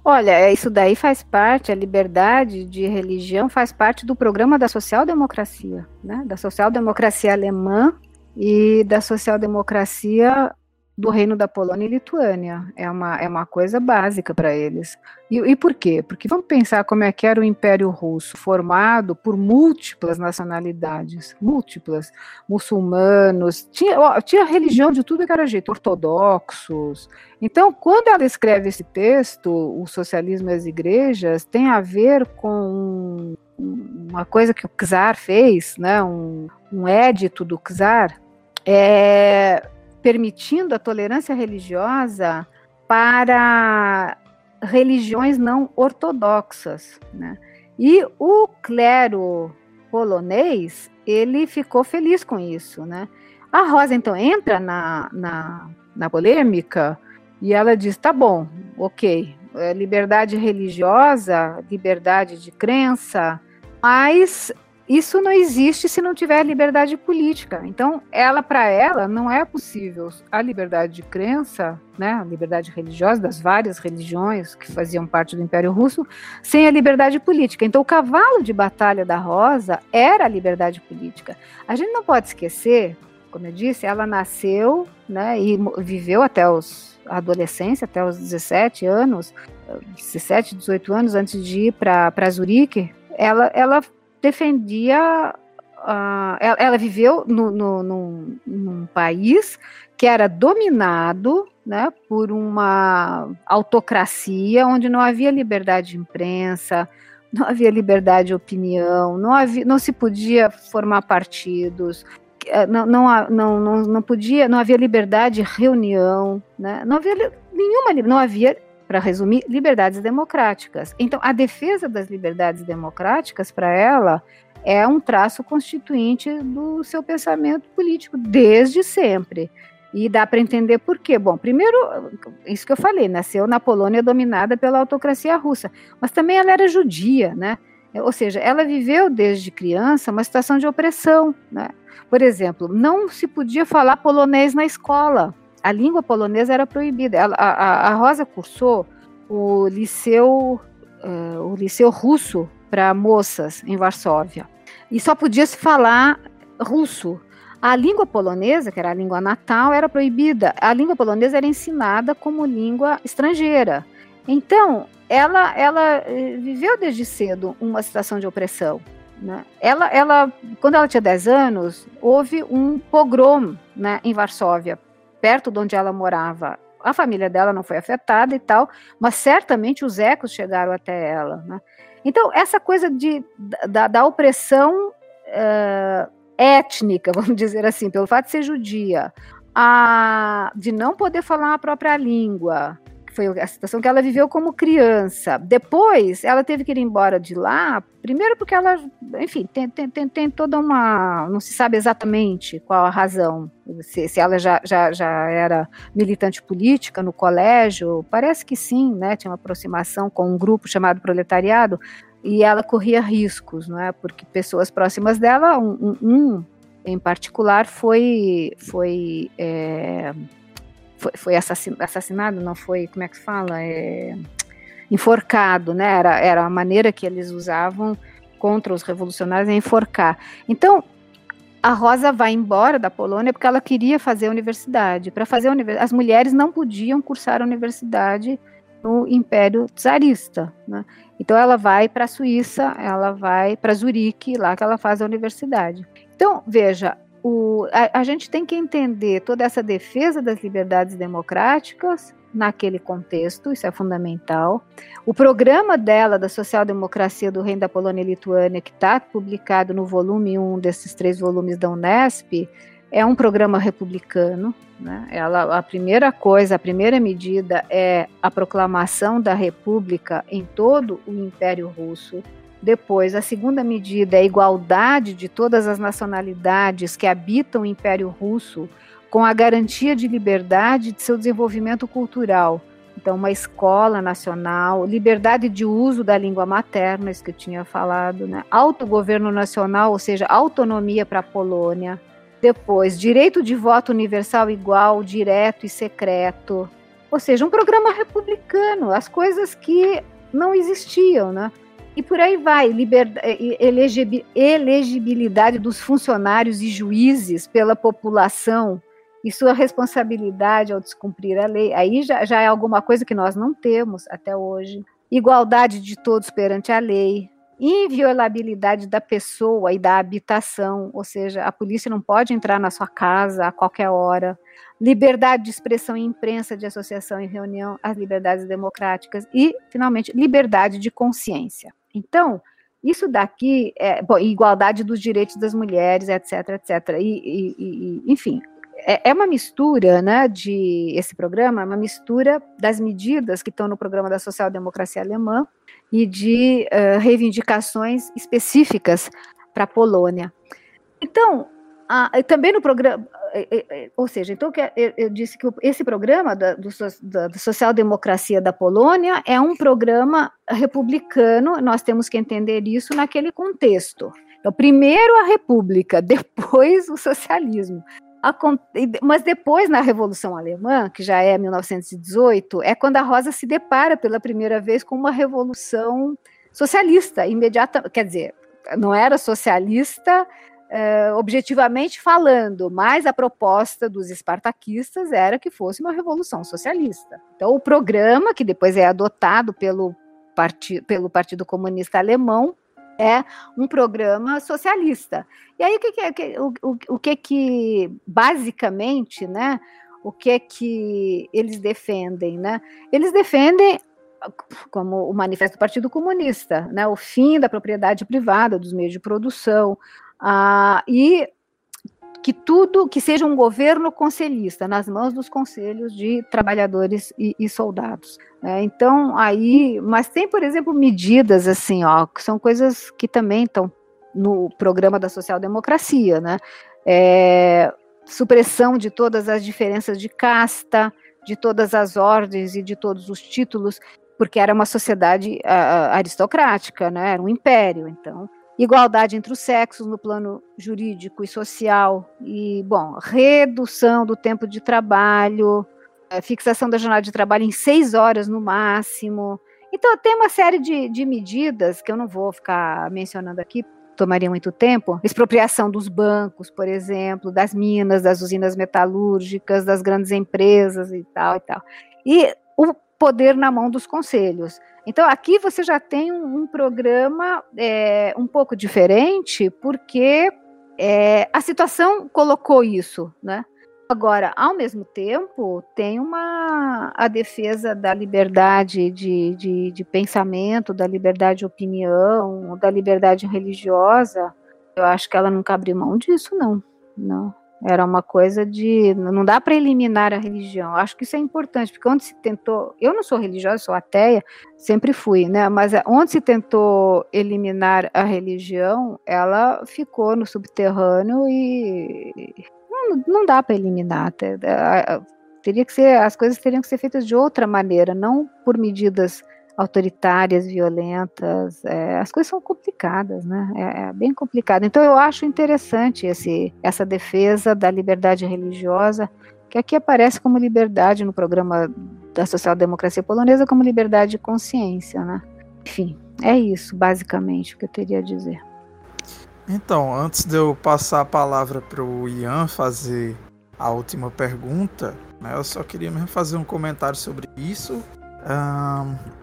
Olha, é, isso daí faz parte, a liberdade de religião faz parte do programa da social-democracia, né? da social-democracia alemã e da social-democracia do Reino da Polônia e Lituânia. É uma, é uma coisa básica para eles. E, e, por quê? Porque vamos pensar como é que era o Império Russo, formado por múltiplas nacionalidades, múltiplas, muçulmanos, tinha, ó, tinha religião de tudo que era jeito, ortodoxos. Então, quando ela escreve esse texto, O Socialismo e as Igrejas, tem a ver com uma coisa que o Czar fez, né, um, um édito do Czar, é, permitindo a tolerância religiosa para religiões não ortodoxas, né? E o clero polonês, ele ficou feliz com isso, né? A Rosa, então, entra na, na, na polêmica e ela diz, tá bom, ok, é liberdade religiosa, liberdade de crença, mas isso não existe se não tiver liberdade política. Então, ela para ela não é possível a liberdade de crença, né, a liberdade religiosa das várias religiões que faziam parte do Império Russo, sem a liberdade política. Então, o cavalo de batalha da Rosa era a liberdade política. A gente não pode esquecer, como eu disse, ela nasceu, né, e viveu até os a adolescência, até os 17 anos, 17, 18 anos antes de ir para Zurique, ela, ela defendia. Uh, ela, ela, viveu no, no, num, num país que era dominado né, por uma autocracia onde não havia liberdade de imprensa, não havia liberdade de opinião, não, havia, não se podia formar partidos, eh, não, não, não, não, podia, não havia liberdade de reunião, né, não havia nenhuma, não havia para resumir, liberdades democráticas. Então, a defesa das liberdades democráticas, para ela, é um traço constituinte do seu pensamento político, desde sempre. E dá para entender por quê. Bom, primeiro, isso que eu falei, nasceu na Polônia dominada pela autocracia russa, mas também ela era judia, né? Ou seja, ela viveu desde criança uma situação de opressão, né? Por exemplo, não se podia falar polonês na escola a língua polonesa era proibida. Ela, a, a, Rosa cursou o liceu, uh, o liceu russo para moças em Varsóvia. E só podia se falar russo. A língua polonesa, que era a língua natal, era proibida. A língua polonesa era ensinada como língua estrangeira. Então, ela, ela eh, viveu desde cedo uma situação de opressão. Né? Ela, ela, quando ela tinha 10 anos, houve um pogrom né, em Varsóvia, perto de onde ela morava. A família dela não foi afetada e tal, mas certamente os ecos chegaram até ela. Né? Então, essa coisa de, da, da opressão uh, étnica, vamos dizer assim, pelo fato de ser judia, a, de não poder falar a própria língua, foi a situação que ela viveu como criança. Depois, ela teve que ir embora de lá, primeiro porque ela, enfim, tem, tem, tem, tem toda uma. Não se sabe exatamente qual a razão. Se, se ela já, já, já era militante política no colégio, parece que sim, né? Tinha uma aproximação com um grupo chamado Proletariado, e ela corria riscos, não é? Porque pessoas próximas dela, um, um em particular, foi. foi é, foi, foi assassinado, não foi, como é que fala? É, enforcado, né? Era, era a maneira que eles usavam contra os revolucionários é enforcar. Então, a Rosa vai embora da Polônia porque ela queria fazer a universidade. Para fazer a universidade, as mulheres não podiam cursar a universidade no Império Czarista. Né? Então ela vai para a Suíça, ela vai para Zurique, lá que ela faz a universidade. Então, veja, o, a, a, gente tem que entender toda essa defesa das liberdades democráticas naquele contexto, isso é fundamental. O programa dela, da social-democracia do Reino da Polônia e Lituânia, que está publicado no volume 1 desses três volumes da Unesp, é um programa republicano. Né? Ela, a primeira coisa, a primeira medida é a proclamação da República em todo o Império Russo depois, a segunda medida é a igualdade de todas as nacionalidades que habitam o Império Russo, com a garantia de liberdade de seu desenvolvimento cultural. Então, uma escola nacional, liberdade de uso da língua materna, isso que eu tinha falado, né? autogoverno nacional, ou seja, autonomia para a Polônia. Depois, direito de voto universal igual, direto e secreto. Ou seja, um programa republicano, as coisas que não existiam, né? E por aí vai, elegibilidade dos funcionários e juízes pela população e sua responsabilidade ao descumprir a lei. Aí já, já é alguma coisa que nós não temos até hoje. Igualdade de todos perante a lei, inviolabilidade da pessoa e da habitação, ou seja, a polícia não pode entrar na sua casa a qualquer hora. Liberdade de expressão em imprensa, de associação e reunião, as liberdades democráticas e, finalmente, liberdade de consciência. Então, isso daqui, é, bom, igualdade dos direitos das mulheres, etc, etc. E, e, e enfim, é, é, uma mistura, né, de esse programa, é uma mistura das medidas que estão no programa da social-democracia alemã e de uh, reivindicações específicas para a Polônia. Então, ah, também no programa, ou seja, então eu disse que esse programa da, do, da social-democracia da Polônia é um programa republicano, nós temos que entender isso naquele contexto. Então, primeiro a república, depois o socialismo. Mas depois, na Revolução Alemã, que já é 1918, é quando a Rosa se depara pela primeira vez com uma revolução socialista, imediata, quer dizer, não era socialista uh, objetivamente falando, mas a proposta dos espartaquistas era que fosse uma revolução socialista. Então, o programa, que depois é adotado pelo, parti pelo Partido Comunista Alemão, é um programa socialista. E aí, o que, que, o, o, o que que, basicamente, né, o que que eles defendem, né? Eles defendem como o manifesto do Partido Comunista, né, o fim da propriedade privada dos meios de produção, ah, e que tudo, que seja um governo conselhista, nas mãos dos conselhos de trabalhadores e, e soldados. É, então, aí, mas tem, por exemplo, medidas assim, ó, que são coisas que também estão no programa da social-democracia, né? É, supressão de todas as diferenças de casta, de todas as ordens e de todos os títulos, porque era uma sociedade uh, aristocrática, né? Era um império, então igualdade entre os sexos no plano jurídico e social, e, bom, redução do tempo de trabalho, é, fixação da jornada de trabalho em seis horas no máximo, Então, tem uma série de, de medidas que eu não vou ficar mencionando aqui, tomaria muito tempo, expropriação dos bancos, por exemplo, das minas, das usinas metalúrgicas, das grandes empresas e tal e tal. E o poder na mão dos conselhos. Então, aqui você já tem um, um programa é, um pouco diferente, porque é, a situação colocou isso, né? Agora, ao mesmo tempo, tem uma a defesa da liberdade de, de, de pensamento, da liberdade de opinião, da liberdade religiosa. Eu acho que ela nunca abriu mão disso, não. Não. Era uma coisa de. Não dá para eliminar a religião. Acho que isso é importante, porque onde se tentou. Eu não sou religiosa, sou ateia, sempre fui, né? Mas onde se tentou eliminar a religião, ela ficou no subterrâneo e. Não, não dá para eliminar. Teria que ser. As coisas teriam que ser feitas de outra maneira, não por medidas autoritárias, violentas, é, as coisas são complicadas, né? É, é, bem complicado. Então eu acho interessante esse, essa defesa da liberdade religiosa, que aqui aparece como liberdade no programa da social-democracia polonesa como liberdade de consciência, né? Enfim, é isso basicamente o que eu teria a dizer. Então, antes de eu passar a palavra para o Ian fazer a última pergunta, né, eu só queria mesmo fazer um comentário sobre isso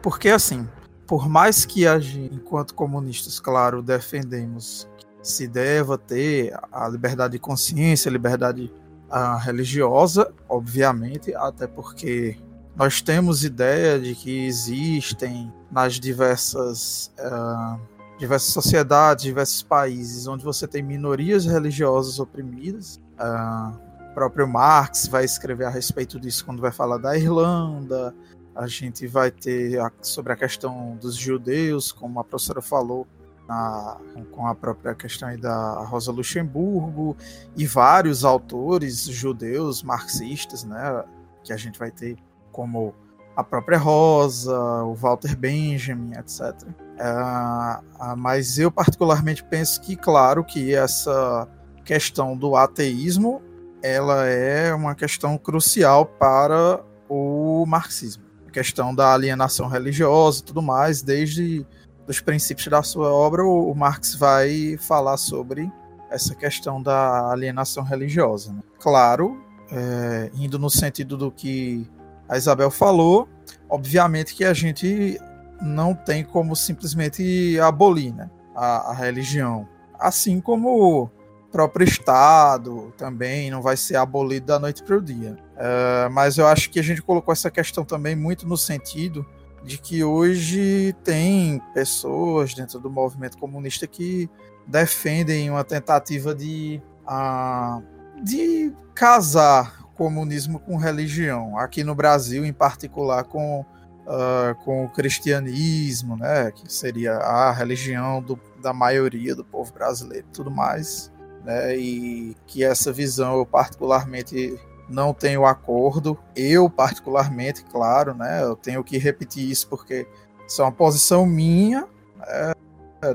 porque assim, por mais que a gente, enquanto comunistas, claro, defendemos que se deva ter a liberdade de consciência, a liberdade uh, religiosa, obviamente, até porque nós temos ideia de que existem nas diversas uh, diversas sociedades, diversos países onde você tem minorias religiosas oprimidas. Uh, o próprio Marx vai escrever a respeito disso quando vai falar da Irlanda, a gente vai ter a, sobre a questão dos judeus, como a professora falou, na, com a própria questão da Rosa Luxemburgo e vários autores judeus marxistas, né, que a gente vai ter como a própria Rosa, o Walter Benjamin, etc. É, mas eu particularmente penso que, claro, que essa questão do ateísmo ela é uma questão crucial para o marxismo questão da alienação religiosa e tudo mais, desde os princípios da sua obra, o, Marx vai falar sobre essa questão da alienação religiosa. Né? Claro, é, indo no sentido do que a Isabel falou, obviamente que a gente não tem como simplesmente abolir né, a, a religião. Assim como próprio Estado também não vai ser abolido da noite para o dia. Uh, mas eu acho que a gente colocou essa questão também muito no sentido de que hoje tem pessoas dentro do movimento comunista que defendem uma tentativa de, uh, de casar comunismo com religião. Aqui no Brasil, em particular, com, uh, com o cristianismo, né, que seria a religião do, da maioria do povo brasileiro e tudo mais né? E que essa visão eu particularmente não tenho acordo. Eu particularmente, claro, né? Eu tenho que repetir isso porque isso é uma posição minha, né?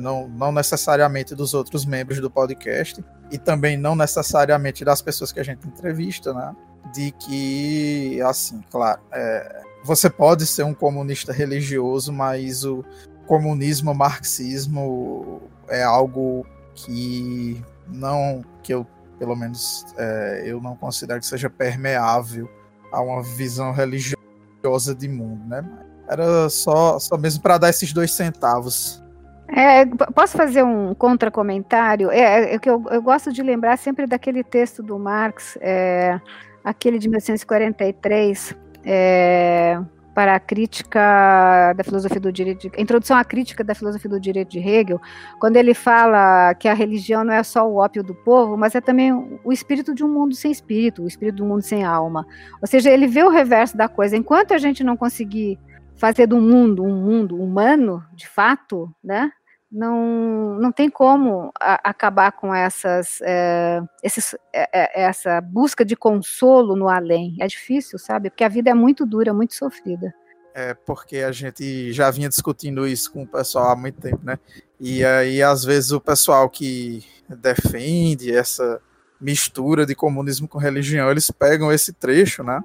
não, não necessariamente dos outros membros do podcast e também não necessariamente das pessoas que a gente entrevista, né? De que, assim, claro, é, você pode ser um comunista religioso, mas o comunismo, o marxismo é algo que não que eu pelo menos é, eu não considero que seja permeável a uma visão religiosa de mundo, né? Era só, só mesmo para dar esses dois centavos. É, posso fazer um contra-comentário? É, é, que eu, eu, gosto de lembrar sempre daquele texto do Marx, é, aquele de 1943, é, para a crítica da filosofia do direito, de, introdução à crítica da filosofia do direito de Hegel, quando ele fala que a religião não é só o ópio do povo, mas é também o espírito de um mundo sem espírito, o espírito de um mundo sem alma. Ou seja, ele vê o reverso da coisa. Enquanto a gente não conseguir fazer do mundo um mundo humano, de fato, né? Não, não tem como a, acabar com essas, é, esses, é, essa busca de consolo no além. É difícil, sabe? Porque a vida é muito dura, muito sofrida. É porque a gente já vinha discutindo isso com o pessoal há muito tempo, né? E aí, às vezes, o pessoal que defende essa mistura de comunismo com religião, eles pegam esse trecho, né?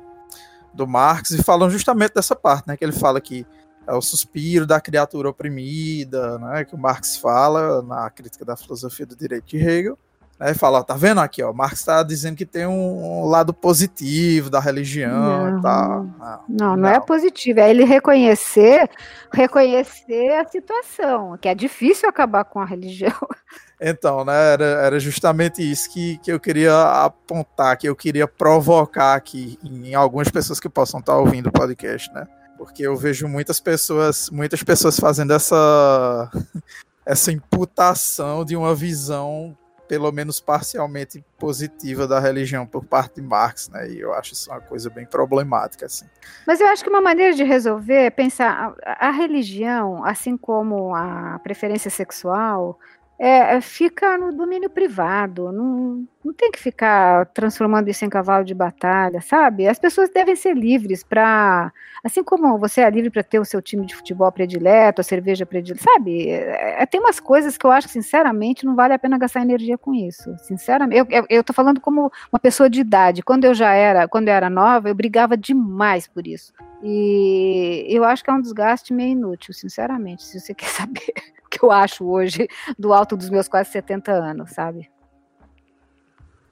Do Marx e falam justamente dessa parte, né? Que ele fala que é o suspiro da criatura oprimida, né, que o Marx fala na crítica da filosofia do direito de Hegel. Né, fala, tá vendo aqui, ó, Marx está dizendo que tem um, lado positivo da religião não, e tal. Não, não, não, não é positivo, é ele reconhecer, reconhecer a situação, que é difícil acabar com a religião. Então, né, era, era justamente isso que, que eu queria apontar, que eu queria provocar aqui em algumas pessoas que possam estar ouvindo o podcast, né? Porque eu vejo muitas pessoas, muitas pessoas fazendo essa essa imputação de uma visão pelo menos parcialmente positiva da religião por parte de Marx, né? E eu acho isso uma coisa bem problemática, assim. Mas eu acho que uma maneira de resolver é pensar a, a religião, assim como a preferência sexual, é, é, fica no domínio privado, não, não tem que ficar transformando isso em cavalo de batalha, sabe? As pessoas devem ser livres para, assim como você é livre para ter o seu time de futebol predileto, a cerveja predileta, sabe? É, é, tem umas coisas que eu acho que, sinceramente, não vale a pena gastar energia com isso. Sinceramente, eu, eu, eu tô falando como uma pessoa de idade. Quando eu já era, quando eu era nova, eu brigava demais por isso. E eu acho que é um desgaste meio inútil, sinceramente, se você quer saber que eu acho hoje do alto dos meus quase 70 anos, sabe?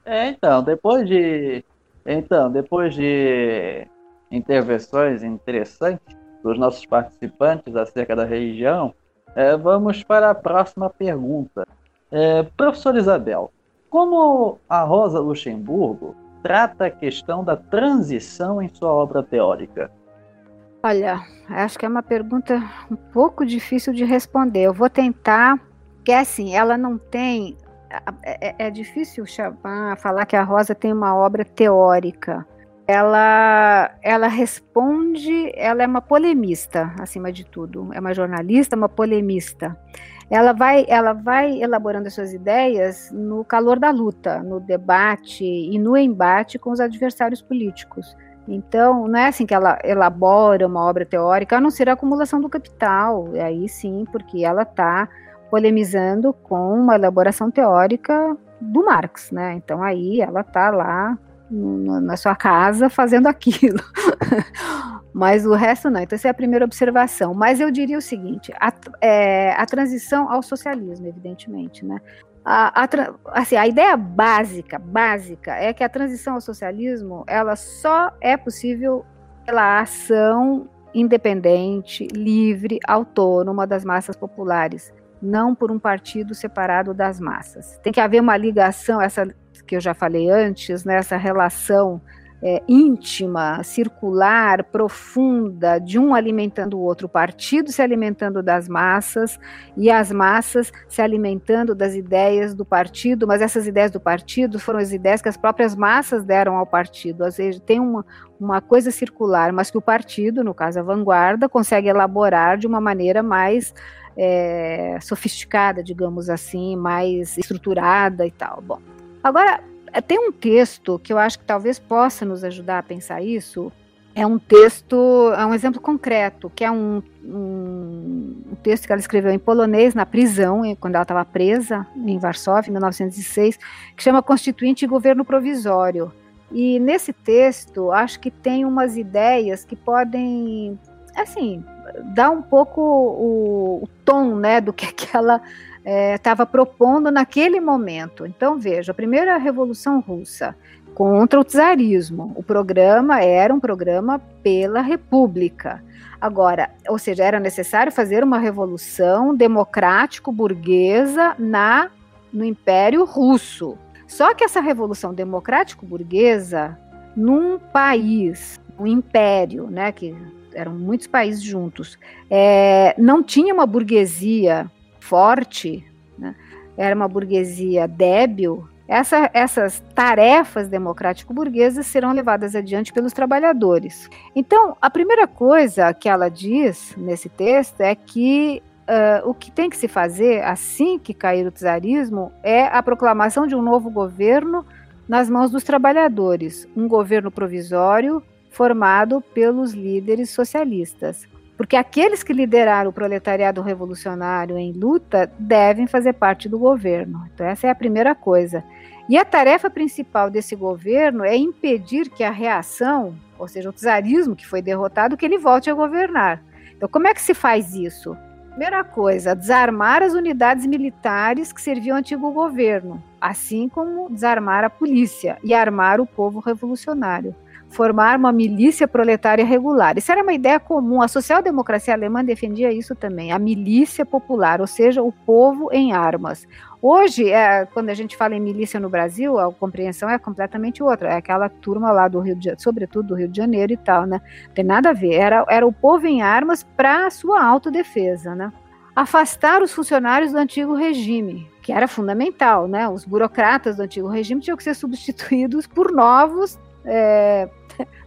É, então, depois de então, depois de intervenções interessantes dos nossos participantes acerca da religião, é, vamos para a próxima pergunta. É, professor Isabel, como a Rosa Luxemburgo trata a questão da transição em sua obra teórica? Olha, acho que é uma pergunta um pouco difícil de responder. Eu vou tentar, que assim, ela não tem. É, é, é difícil chamar, falar que a Rosa tem uma obra teórica. Ela, ela responde, ela é uma polemista, acima de tudo. É uma jornalista, uma polemista. Ela vai, ela vai elaborando as suas ideias no calor da luta, no debate e no embate com os adversários políticos. Então, não é assim que ela elabora uma obra teórica, a não ser a acumulação do capital. E aí sim, porque ela está polemizando com uma elaboração teórica do Marx, né? Então aí ela está lá na sua casa fazendo aquilo. Mas o resto não. Então, essa é a primeira observação. Mas eu diria o seguinte: a, é, a transição ao socialismo, evidentemente, né? A, a, assim, a ideia básica, básica, é que a transição ao socialismo ela só é possível pela ação independente, livre, autônoma das massas populares, não por um partido separado das massas. Tem que haver uma ligação, essa que eu já falei antes, né, relação é, íntima, circular, profunda, de um alimentando o outro, o partido se alimentando das massas e as massas se alimentando das ideias do partido, mas essas ideias do partido foram as ideias que as próprias massas deram ao partido. Às vezes tem uma, uma coisa circular, mas que o partido, no caso a vanguarda, consegue elaborar de uma maneira mais é, sofisticada, digamos assim, mais estruturada e tal. Bom, agora é, tem um texto que eu acho que talvez possa nos ajudar a pensar isso. É um texto, é um exemplo concreto, que é um, um, um texto que ela escreveu em polonês na prisão, quando ela estava presa em Varsóvia, em 1906, que chama Constituinte e Governo Provisório. E nesse texto, acho que tem umas ideias que podem, assim, dar um pouco o, o tom, né, do que aquela estava é, propondo naquele momento. Então, veja, a primeira Revolução Russa contra o czarismo. O programa era um programa pela República. Agora, ou seja, era necessário fazer uma revolução democrático-burguesa na no Império Russo. Só que essa revolução democrático-burguesa, num país, um império, né, que eram muitos países juntos, é, não tinha uma burguesia forte, né? era uma burguesia débil, essa, essas tarefas democrático-burguesas serão levadas adiante pelos trabalhadores. Então, a primeira coisa que ela diz nesse texto é que uh, o que tem que se fazer assim que cair o czarismo é a proclamação de um novo governo nas mãos dos trabalhadores, um governo provisório formado pelos líderes socialistas. Porque aqueles que lideraram o proletariado revolucionário em luta devem fazer parte do governo. Então, essa é a primeira coisa. E a tarefa principal desse governo é impedir que a reação, ou seja, o czarismo que foi derrotado, que ele volte a governar. Então, como é que se faz isso? Primeira coisa, desarmar as unidades militares que serviam ao antigo governo, assim como desarmar a polícia e armar o povo revolucionário. Formar uma milícia proletária regular. Isso era uma ideia comum. A social-democracia alemã defendia isso também, a milícia popular, ou seja, o povo em armas. Hoje, é, quando a gente fala em milícia no Brasil, a compreensão é completamente outra. É aquela turma lá do Rio de Janeiro, sobretudo do Rio de Janeiro e tal, né? Tem nada a ver. Era, era o povo em armas para sua autodefesa, né? Afastar os funcionários do antigo regime, que era fundamental, né? Os burocratas do antigo regime tinham que ser substituídos por novos é,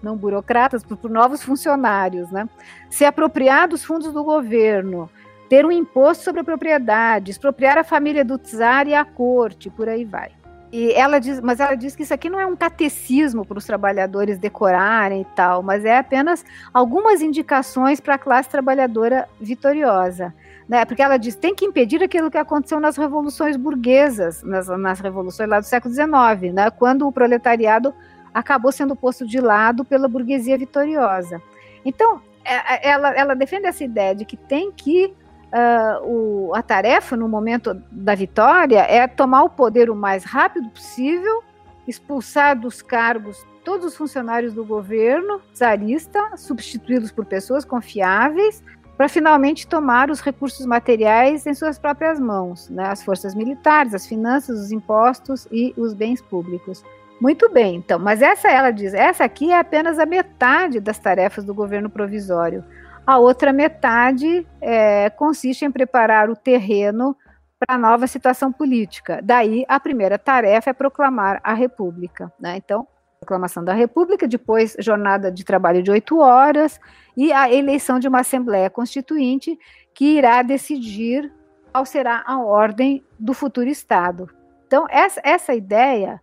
não burocratas, por, por, novos funcionários, né? Se apropriar dos fundos do governo, ter um imposto sobre a propriedade, expropriar a família do czar e a corte, por aí vai. E ela diz, mas ela diz que isso aqui não é um catecismo para os trabalhadores decorarem e tal, mas é apenas algumas indicações para a classe trabalhadora vitoriosa. Né? Porque ela diz tem que impedir aquilo que aconteceu nas revoluções burguesas, nas, nas revoluções lá do século XIX, né? quando o proletariado acabou sendo posto de lado pela burguesia vitoriosa. Então, é, é, ela, ela defende essa ideia de que tem que uh, o, a tarefa no momento da vitória é tomar o poder o mais rápido possível, expulsar dos cargos todos os funcionários do governo zarista, substituí-los por pessoas confiáveis, para finalmente tomar os recursos materiais em suas próprias mãos, né? as forças militares, as finanças, os impostos e os bens públicos. Muito bem, então, mas essa ela diz, essa aqui é apenas a metade das tarefas do governo provisório. A outra metade é, consiste em preparar o terreno para a nova situação política. Daí, a primeira tarefa é proclamar a República. Né? Então, proclamação da República, depois jornada de trabalho de oito horas e a eleição de uma Assembleia Constituinte que irá decidir qual será a ordem do futuro Estado. Então, essa, essa ideia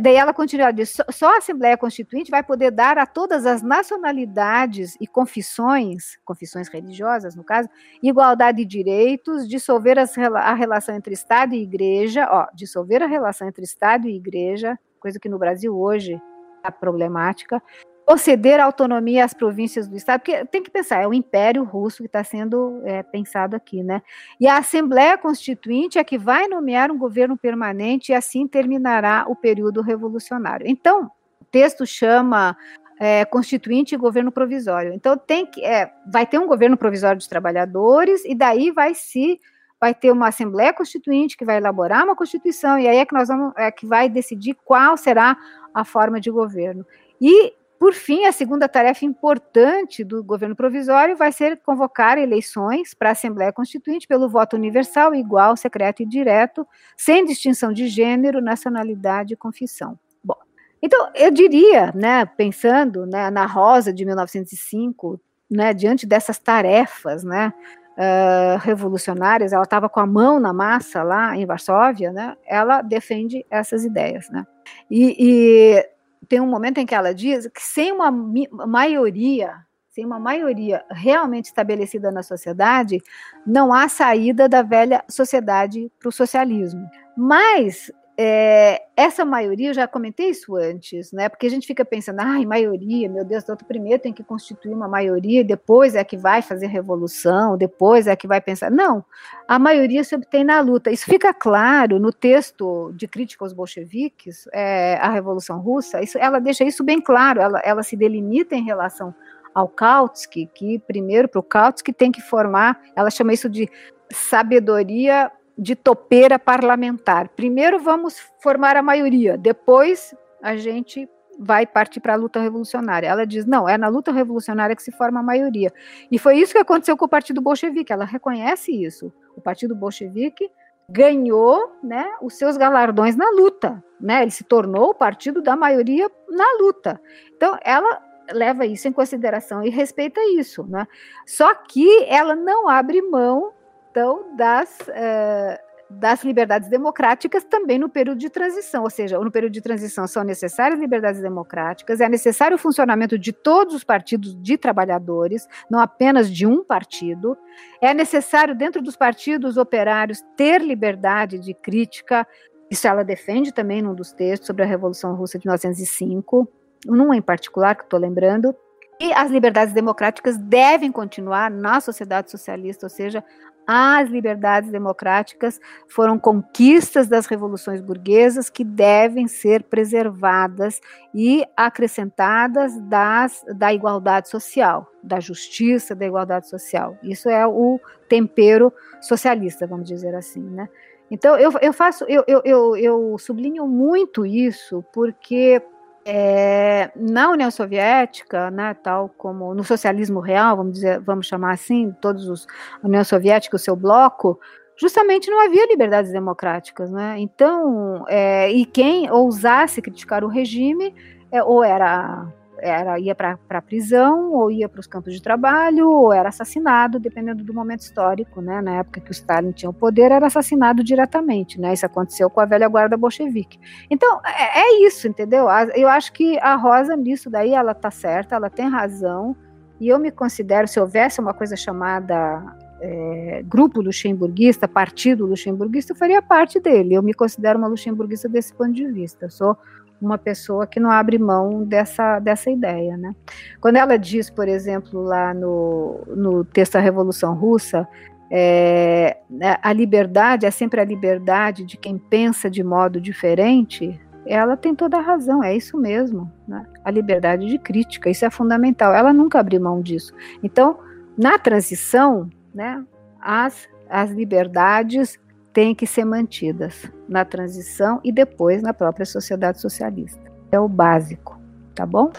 daí ela continua, diz, só, só a Assembleia Constituinte vai poder dar a todas as nacionalidades e confissões, confissões religiosas no caso, igualdade de direitos, dissolver as, a relação entre Estado e Igreja, ó, dissolver a relação entre Estado e Igreja, coisa que no Brasil hoje é problemática, conceder autonomia às províncias do Estado, porque tem que pensar, é o Império Russo que está sendo é, pensado aqui, né? E a Assembleia Constituinte é que vai nomear um governo permanente e assim terminará o período revolucionário. Então, o texto chama é, constituinte e governo provisório. Então tem que é, vai ter um governo provisório dos trabalhadores e daí vai se vai ter uma assembleia constituinte que vai elaborar uma constituição e aí é que nós vamos é que vai decidir qual será a forma de governo. E por fim, a segunda tarefa importante do governo provisório vai ser convocar eleições para a Assembleia Constituinte pelo voto universal, igual, secreto e direto, sem distinção de gênero, nacionalidade e confissão. Bom, então eu diria, né, pensando né, na Rosa de 1905, né, diante dessas tarefas, né, uh, revolucionárias, ela estava com a mão na massa lá em Varsóvia, né, ela defende essas ideias, né. E, e tem um momento em que ela diz que sem uma maioria, sem uma maioria realmente estabelecida na sociedade, não há saída da velha sociedade para o socialismo. Mas é, essa maioria, eu já comentei isso antes, né? Porque a gente fica pensando, ai, maioria, meu Deus, tanto primeiro tem que constituir uma maioria, depois é que vai fazer revolução, depois é que vai pensar. Não, a maioria se obtém na luta. Isso fica claro no texto de crítica aos bolcheviques, é, a Revolução Russa, isso, ela deixa isso bem claro, ela, ela se delimita em relação ao Kautsky, que primeiro para o Kautsky tem que formar, ela chama isso de sabedoria de topeira parlamentar. Primeiro vamos formar a maioria, depois a gente vai partir para a luta revolucionária. Ela diz: não, é na luta revolucionária que se forma a maioria. E foi isso que aconteceu com o Partido Bolchevique. Ela reconhece isso. O Partido Bolchevique ganhou né, os seus galardões na luta. Né? Ele se tornou o partido da maioria na luta. Então, ela leva isso em consideração e respeita isso. Né? Só que ela não abre mão questão das, uh, das liberdades democráticas também no período de transição, ou seja, no período de transição são necessárias liberdades democráticas, é necessário o funcionamento de todos os partidos de trabalhadores, não apenas de um partido, é necessário dentro dos partidos operários ter liberdade de crítica, isso ela defende também num dos textos sobre a Revolução Russa de 1905, num em particular que estou lembrando, E as liberdades democráticas devem continuar na sociedade socialista, ou seja, as liberdades democráticas foram conquistas das revoluções burguesas que devem ser preservadas e acrescentadas das, da igualdade social, da justiça, da igualdade social. Isso é o tempero socialista, vamos dizer assim, né? Então eu, eu faço, eu, eu, eu, eu sublinho muito isso porque é, na União Soviética, né, tal como no socialismo real, vamos dizer, vamos chamar assim, todos os a União Soviética, o seu bloco, justamente não havia liberdades democráticas, né? Então, é, e quem ousasse criticar o regime, é, ou era era ia para a prisão, ou ia para os campos de trabalho, ou era assassinado, dependendo do momento histórico, né? Na época que o Stalin tinha o poder, era assassinado diretamente, né? Isso aconteceu com a velha guarda bolchevique. Então, é, é isso, entendeu? Eu acho que a Rosa, nisso daí, ela tá certa, ela tem razão, e eu me considero, se houvesse uma coisa chamada é, grupo luxemburguista, partido luxemburguista, eu faria parte dele. Eu me considero uma luxemburguista desse ponto de vista. Eu sou uma pessoa que não abre mão dessa, dessa ideia. Né? Quando ela diz, por exemplo, lá no, no texto da Revolução Russa, é, a liberdade é sempre a liberdade de quem pensa de modo diferente, ela tem toda a razão, é isso mesmo. Né? A liberdade de crítica, isso é fundamental. Ela nunca abriu mão disso. Então, na transição, né, as, as liberdades têm que ser mantidas na transição e depois na própria sociedade socialista. É o básico, tá bom?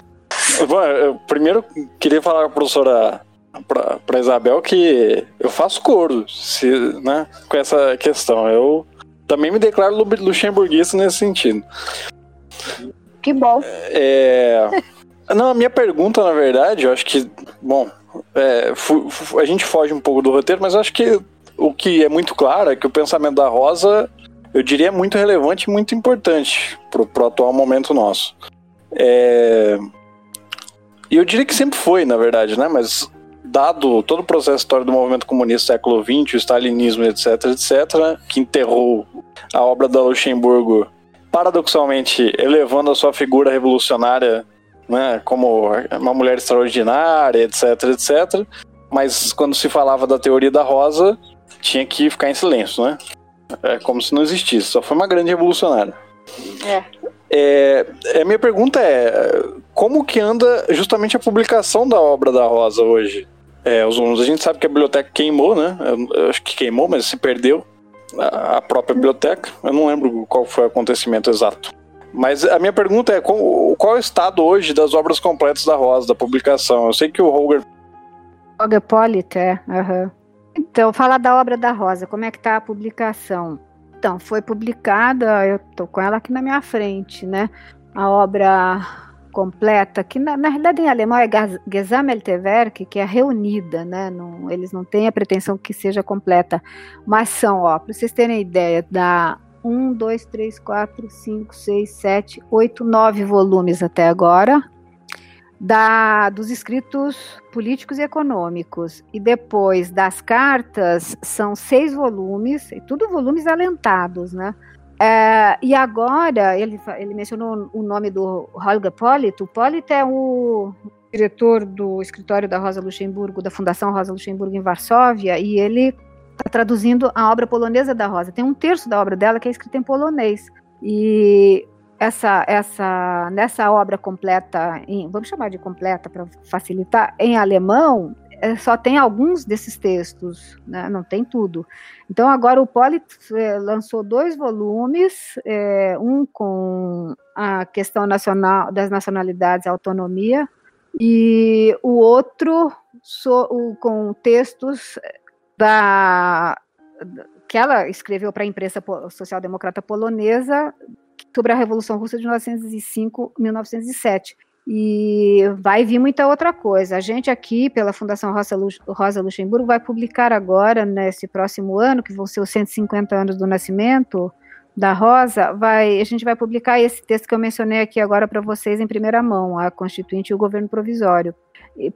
Bom, eu primeiro queria falar para a professora para Isabel que eu faço coro se, né, com essa questão. Eu também me declaro luxemburguista nesse sentido. Que bom. É, não, a minha pergunta, na verdade, eu acho que, bom, é, a gente foge um pouco do roteiro, mas eu acho que o que é muito claro é que o pensamento da Rosa, eu diria, é muito relevante e muito importante pro, pro atual momento nosso. É... E eu diria que sempre foi, na verdade, né? Mas dado todo o processo histórico do movimento comunista século XX, o stalinismo, etc, etc, que enterrou a obra da Luxemburgo, paradoxalmente elevando a sua figura revolucionária né, como uma mulher extraordinária, etc, etc. Mas quando se falava da teoria da rosa, tinha que ficar em silêncio, né? É como se não existisse, só foi uma grande revolucionária. É. É, é, minha pergunta é como que anda justamente a publicação da obra da Rosa hoje? É, os alunos, a gente sabe que a biblioteca queimou, né? Eu, eu acho que queimou, mas se perdeu a, a, própria biblioteca. Eu não lembro qual foi o acontecimento exato. Mas a minha pergunta é qual, qual é o estado hoje das obras completas da Rosa, da publicação? Eu sei que o Roger... Roger Pollitt, é. Uhum. Então, falar da obra da Rosa, como é que está a publicação? Então, foi publicada, eu estou com ela aqui na minha frente, né? A obra completa, que na, na realidade em alemão é Gesammelte que é reunida, né? Não, eles não têm a pretensão que seja completa, mas são, ó, para vocês terem ideia, da 1, 2, 3, 4, 5, 6, 7, 8, 9 volumes até agora, da, dos escritos políticos e econômicos. E depois das cartas, são seis volumes, e tudo volumes alentados, né? É, e agora, ele, ele mencionou o nome do Holger Pollitt. O Pollitt é o diretor do escritório da Rosa Luxemburgo, da Fundação Rosa Luxemburgo em Varsóvia, e ele está traduzindo a obra polonesa da Rosa. Tem um terço da obra dela que é escrita em polonês. E essa, essa, nessa obra completa, em, vamos chamar de completa para facilitar, em alemão, é, só tem alguns desses textos, né? não tem tudo. Então, agora o Poli é, lançou dois volumes, é, um com a questão nacional das nacionalidades e autonomia, e o outro so, o, com textos da, que ela escreveu para a imprensa social-democrata polonesa sobre a Revolução Russa de 1905-1907. E vai vir muita outra coisa. A gente aqui, pela Fundação Rosa Luxemburgo, vai publicar agora, nesse próximo ano, que vão ser os 150 anos do nascimento da Rosa, vai, a gente vai publicar esse texto que eu mencionei aqui agora para vocês em primeira mão, a Constituinte e o Governo Provisório.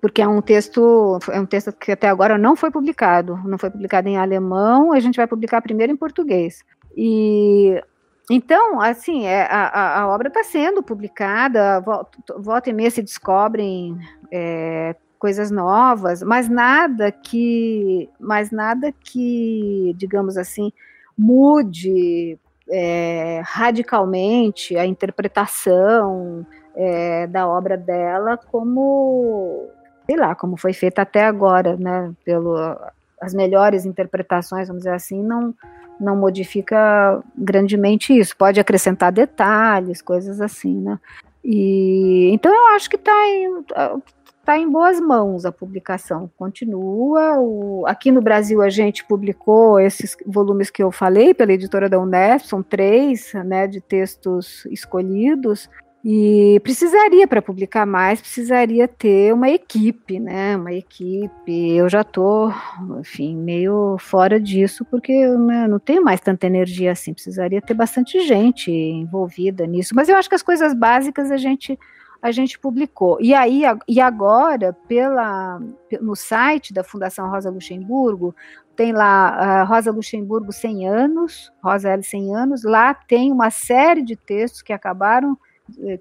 Porque é um texto, é um texto que até agora não foi publicado, não foi publicado em alemão, a gente vai publicar primeiro em português. E então, assim, é, a, a, obra está sendo publicada, volta, volta e meia se descobrem é, coisas novas, mas nada que, mas nada que, digamos assim, mude é, radicalmente a interpretação é, da obra dela como, sei lá, como foi feita até agora, né, pelo as melhores interpretações, vamos dizer assim, não não modifica grandemente isso. Pode acrescentar detalhes, coisas assim, né? E então eu acho que está em, tá em boas mãos a publicação. Continua. O, aqui no Brasil a gente publicou esses volumes que eu falei pela editora da Unesp, são três, né, de textos escolhidos. E precisaria, para publicar mais, precisaria ter uma equipe, né? Uma equipe. Eu já estou, enfim, meio fora disso, porque né, não tenho mais tanta energia assim. Precisaria ter bastante gente envolvida nisso. Mas eu acho que as coisas básicas a gente a gente publicou. E aí e agora pela no site da Fundação Rosa Luxemburgo tem lá uh, Rosa Luxemburgo 100 anos, Rosa L 100 anos. Lá tem uma série de textos que acabaram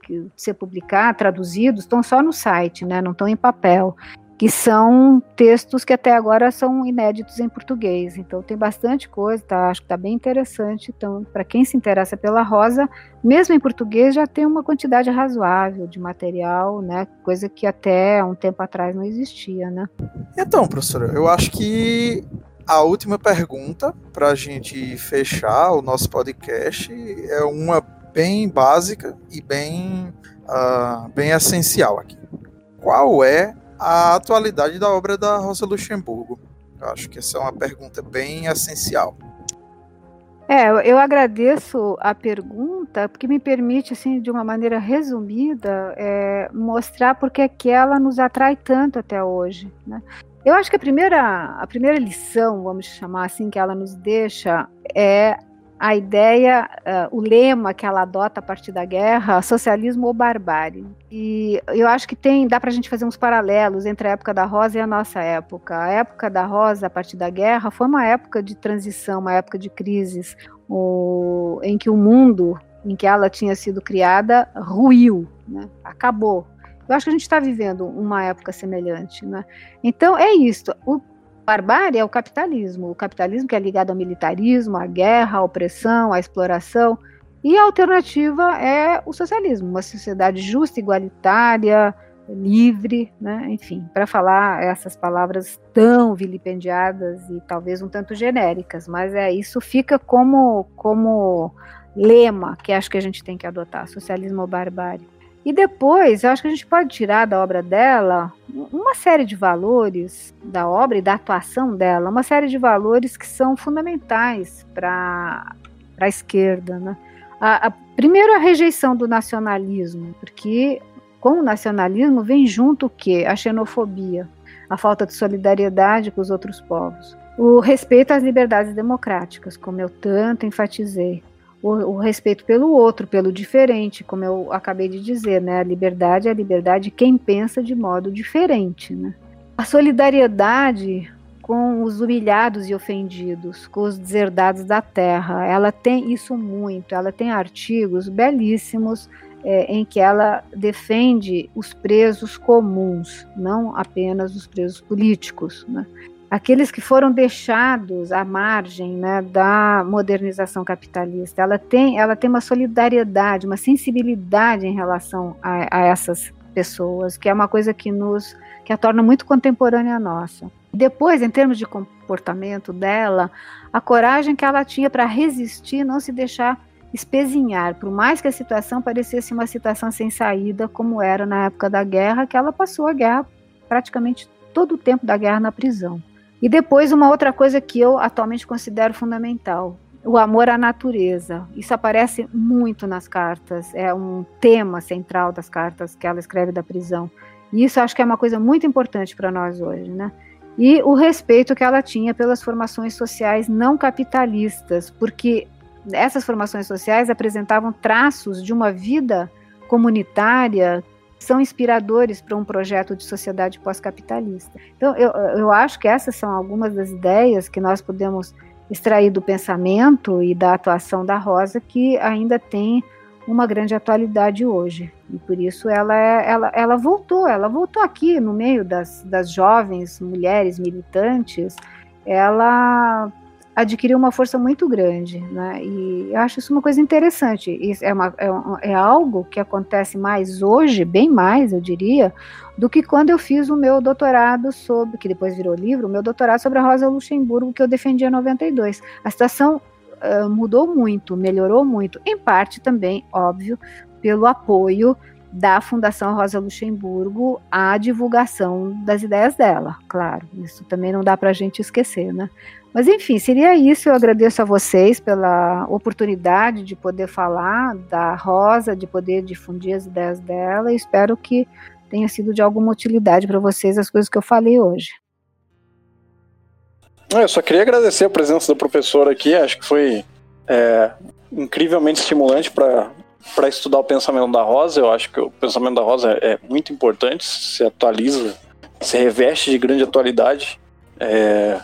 que ser publicados, traduzidos, estão só no site, né, não estão em papel, que são textos que até agora são inéditos em português. Então tem bastante coisa, tá? acho que está bem interessante. Então, para quem se interessa pela Rosa, mesmo em português já tem uma quantidade razoável de material, né? Coisa que até um tempo atrás não existia, né? Então, professora, eu acho que a última pergunta para a gente fechar o nosso podcast é uma bem básica e bem, uh, bem essencial aqui. Qual é a atualidade da obra da Rosa Luxemburgo? Eu acho que essa é uma pergunta bem essencial. É, eu agradeço a pergunta, porque me permite, assim, de uma maneira resumida, é, mostrar porque é que ela nos atrai tanto até hoje. Né? Eu acho que a primeira, a primeira lição, vamos chamar assim, que ela nos deixa é a ideia, uh, o lema que ela adota a partir da guerra, socialismo ou barbárie. E eu acho que tem, dá para a gente fazer uns paralelos entre a época da Rosa e a nossa época. A época da Rosa, a partir da guerra, foi uma época de transição, uma época de crises, o, em que o mundo em que ela tinha sido criada ruiu, né? acabou. Eu acho que a gente está vivendo uma época semelhante. Né? Então, é isso. Barbárie é o capitalismo, o capitalismo que é ligado ao militarismo, à guerra, à opressão, à exploração. E a alternativa é o socialismo, uma sociedade justa, igualitária, livre, né? enfim, para falar essas palavras tão vilipendiadas e talvez um tanto genéricas, mas é isso fica como como lema que acho que a gente tem que adotar, socialismo ou barbárie. E depois, eu acho que a gente pode tirar da obra dela uma série de valores da obra e da atuação dela, uma série de valores que são fundamentais para a esquerda. Né? A, a, primeiro, a rejeição do nacionalismo, porque com o nacionalismo vem junto o quê? A xenofobia, a falta de solidariedade com os outros povos, o respeito às liberdades democráticas, como eu tanto enfatizei, o, o, respeito pelo outro, pelo diferente, como eu acabei de dizer, né? A liberdade é a liberdade de quem pensa de modo diferente, né? A solidariedade com os humilhados e ofendidos, com os deserdados da terra, ela tem isso muito. Ela tem artigos belíssimos é, em que ela defende os presos comuns, não apenas os presos políticos. Né? Aqueles que foram deixados à margem né, da modernização capitalista. Ela tem, ela tem uma solidariedade, uma sensibilidade em relação a, a essas pessoas, que é uma coisa que nos que a torna muito contemporânea nossa. Depois, em termos de comportamento dela, a coragem que ela tinha para resistir, não se deixar espezinhar, por mais que a situação parecesse uma situação sem saída, como era na época da guerra, que ela passou a guerra praticamente todo o tempo da guerra na prisão. E depois, uma outra coisa que eu atualmente considero fundamental: o amor à natureza. Isso aparece muito nas cartas, é um tema central das cartas que ela escreve da prisão. E isso acho que é uma coisa muito importante para nós hoje, né? E o respeito que ela tinha pelas formações sociais não capitalistas, porque essas formações sociais apresentavam traços de uma vida comunitária são inspiradores para um projeto de sociedade pós-capitalista. Então, eu, eu acho que essas são algumas das ideias que nós podemos extrair do pensamento e da atuação da Rosa que ainda tem uma grande atualidade hoje. E por isso ela, é, ela, ela voltou, ela voltou aqui no meio das, das jovens mulheres militantes, ela adquiriu uma força muito grande, né? E eu acho isso uma coisa interessante. Isso é, uma, é, é, algo que acontece mais hoje, bem mais, eu diria, do que quando eu fiz o meu doutorado sobre, que depois virou livro, o meu doutorado sobre a Rosa Luxemburgo, que eu defendi em 92. A situação uh, mudou muito, melhorou muito, em parte também, óbvio, pelo apoio da Fundação Rosa Luxemburgo à divulgação das ideias dela, claro. Isso também não dá para a gente esquecer, né? Mas enfim, seria isso. Eu agradeço a vocês pela oportunidade de poder falar da Rosa, de poder difundir as ideias dela. Espero que tenha sido de alguma utilidade para vocês as coisas que eu falei hoje. Eu só queria agradecer a presença da professora aqui. Acho que foi é, incrivelmente estimulante para para estudar o pensamento da Rosa. Eu acho que o pensamento da Rosa é, é muito importante, se atualiza, se reveste de grande atualidade. É,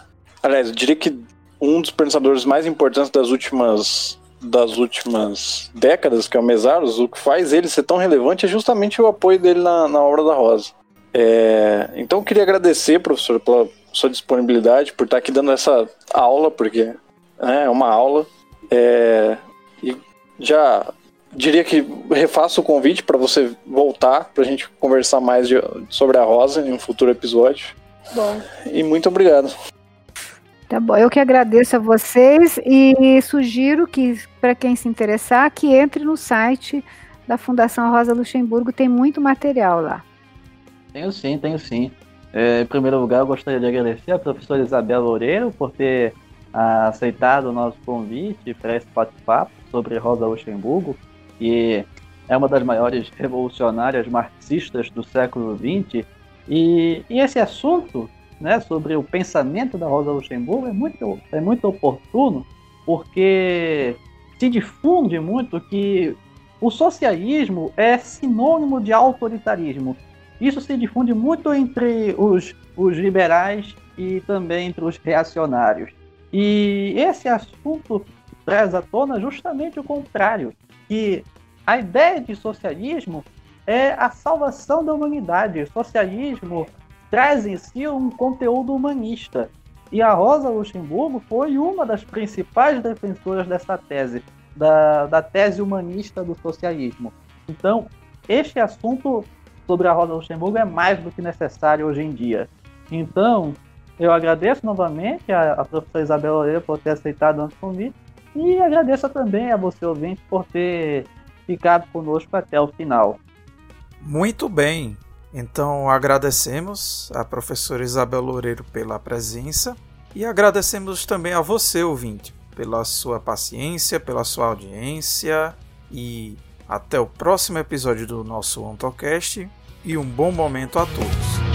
Aliás, eu diria que um dos pensadores mais importantes das últimas das últimas décadas, que é o Mesaros, o que faz ele ser tão relevante é justamente o apoio dele na, na obra da Rosa. É, então, eu queria agradecer, professor, pela sua disponibilidade, por estar aqui dando essa aula, porque né, é uma aula. É, e já diria que refaço o convite para você voltar, para a gente conversar mais de, sobre a Rosa em um futuro episódio. Bom. E muito obrigado. Tá bom, eu que agradeço a vocês e sugiro que, para quem se interessar, que entre no site da Fundação Rosa Luxemburgo, tem muito material lá. Tenho sim, tenho sim. É, em primeiro lugar, eu gostaria de agradecer a professora Isabela Loureiro por ter ah, aceitado o nosso convite para esse bate-papo sobre Rosa Luxemburgo, que é uma das maiores revolucionárias marxistas do século XX. E, e esse assunto né, sobre o pensamento da Rosa Luxemburgo é muito, é muito oportuno, porque se difunde muito que o socialismo é sinônimo de autoritarismo. Isso se difunde muito entre os, os liberais e também entre os reacionários. E esse assunto traz à tona justamente o contrário, que a ideia de socialismo é a salvação da humanidade. Socialismo traz em si um conteúdo humanista. E a Rosa Luxemburgo foi uma das principais defensoras dessa tese, da, da tese humanista do socialismo. Então, este assunto sobre a Rosa Luxemburgo é mais do que necessário hoje em dia. Então, eu agradeço novamente a, a professora Isabel Loureiro por ter aceitado o nosso e agradeço também a você, ouvinte, por ter ficado conosco até o final. Muito bem. Então agradecemos a professora Isabel Loureiro pela presença e agradecemos também a você, ouvinte, pela sua paciência, pela sua audiência e até o próximo episódio do nosso OntoCast e um bom momento a todos.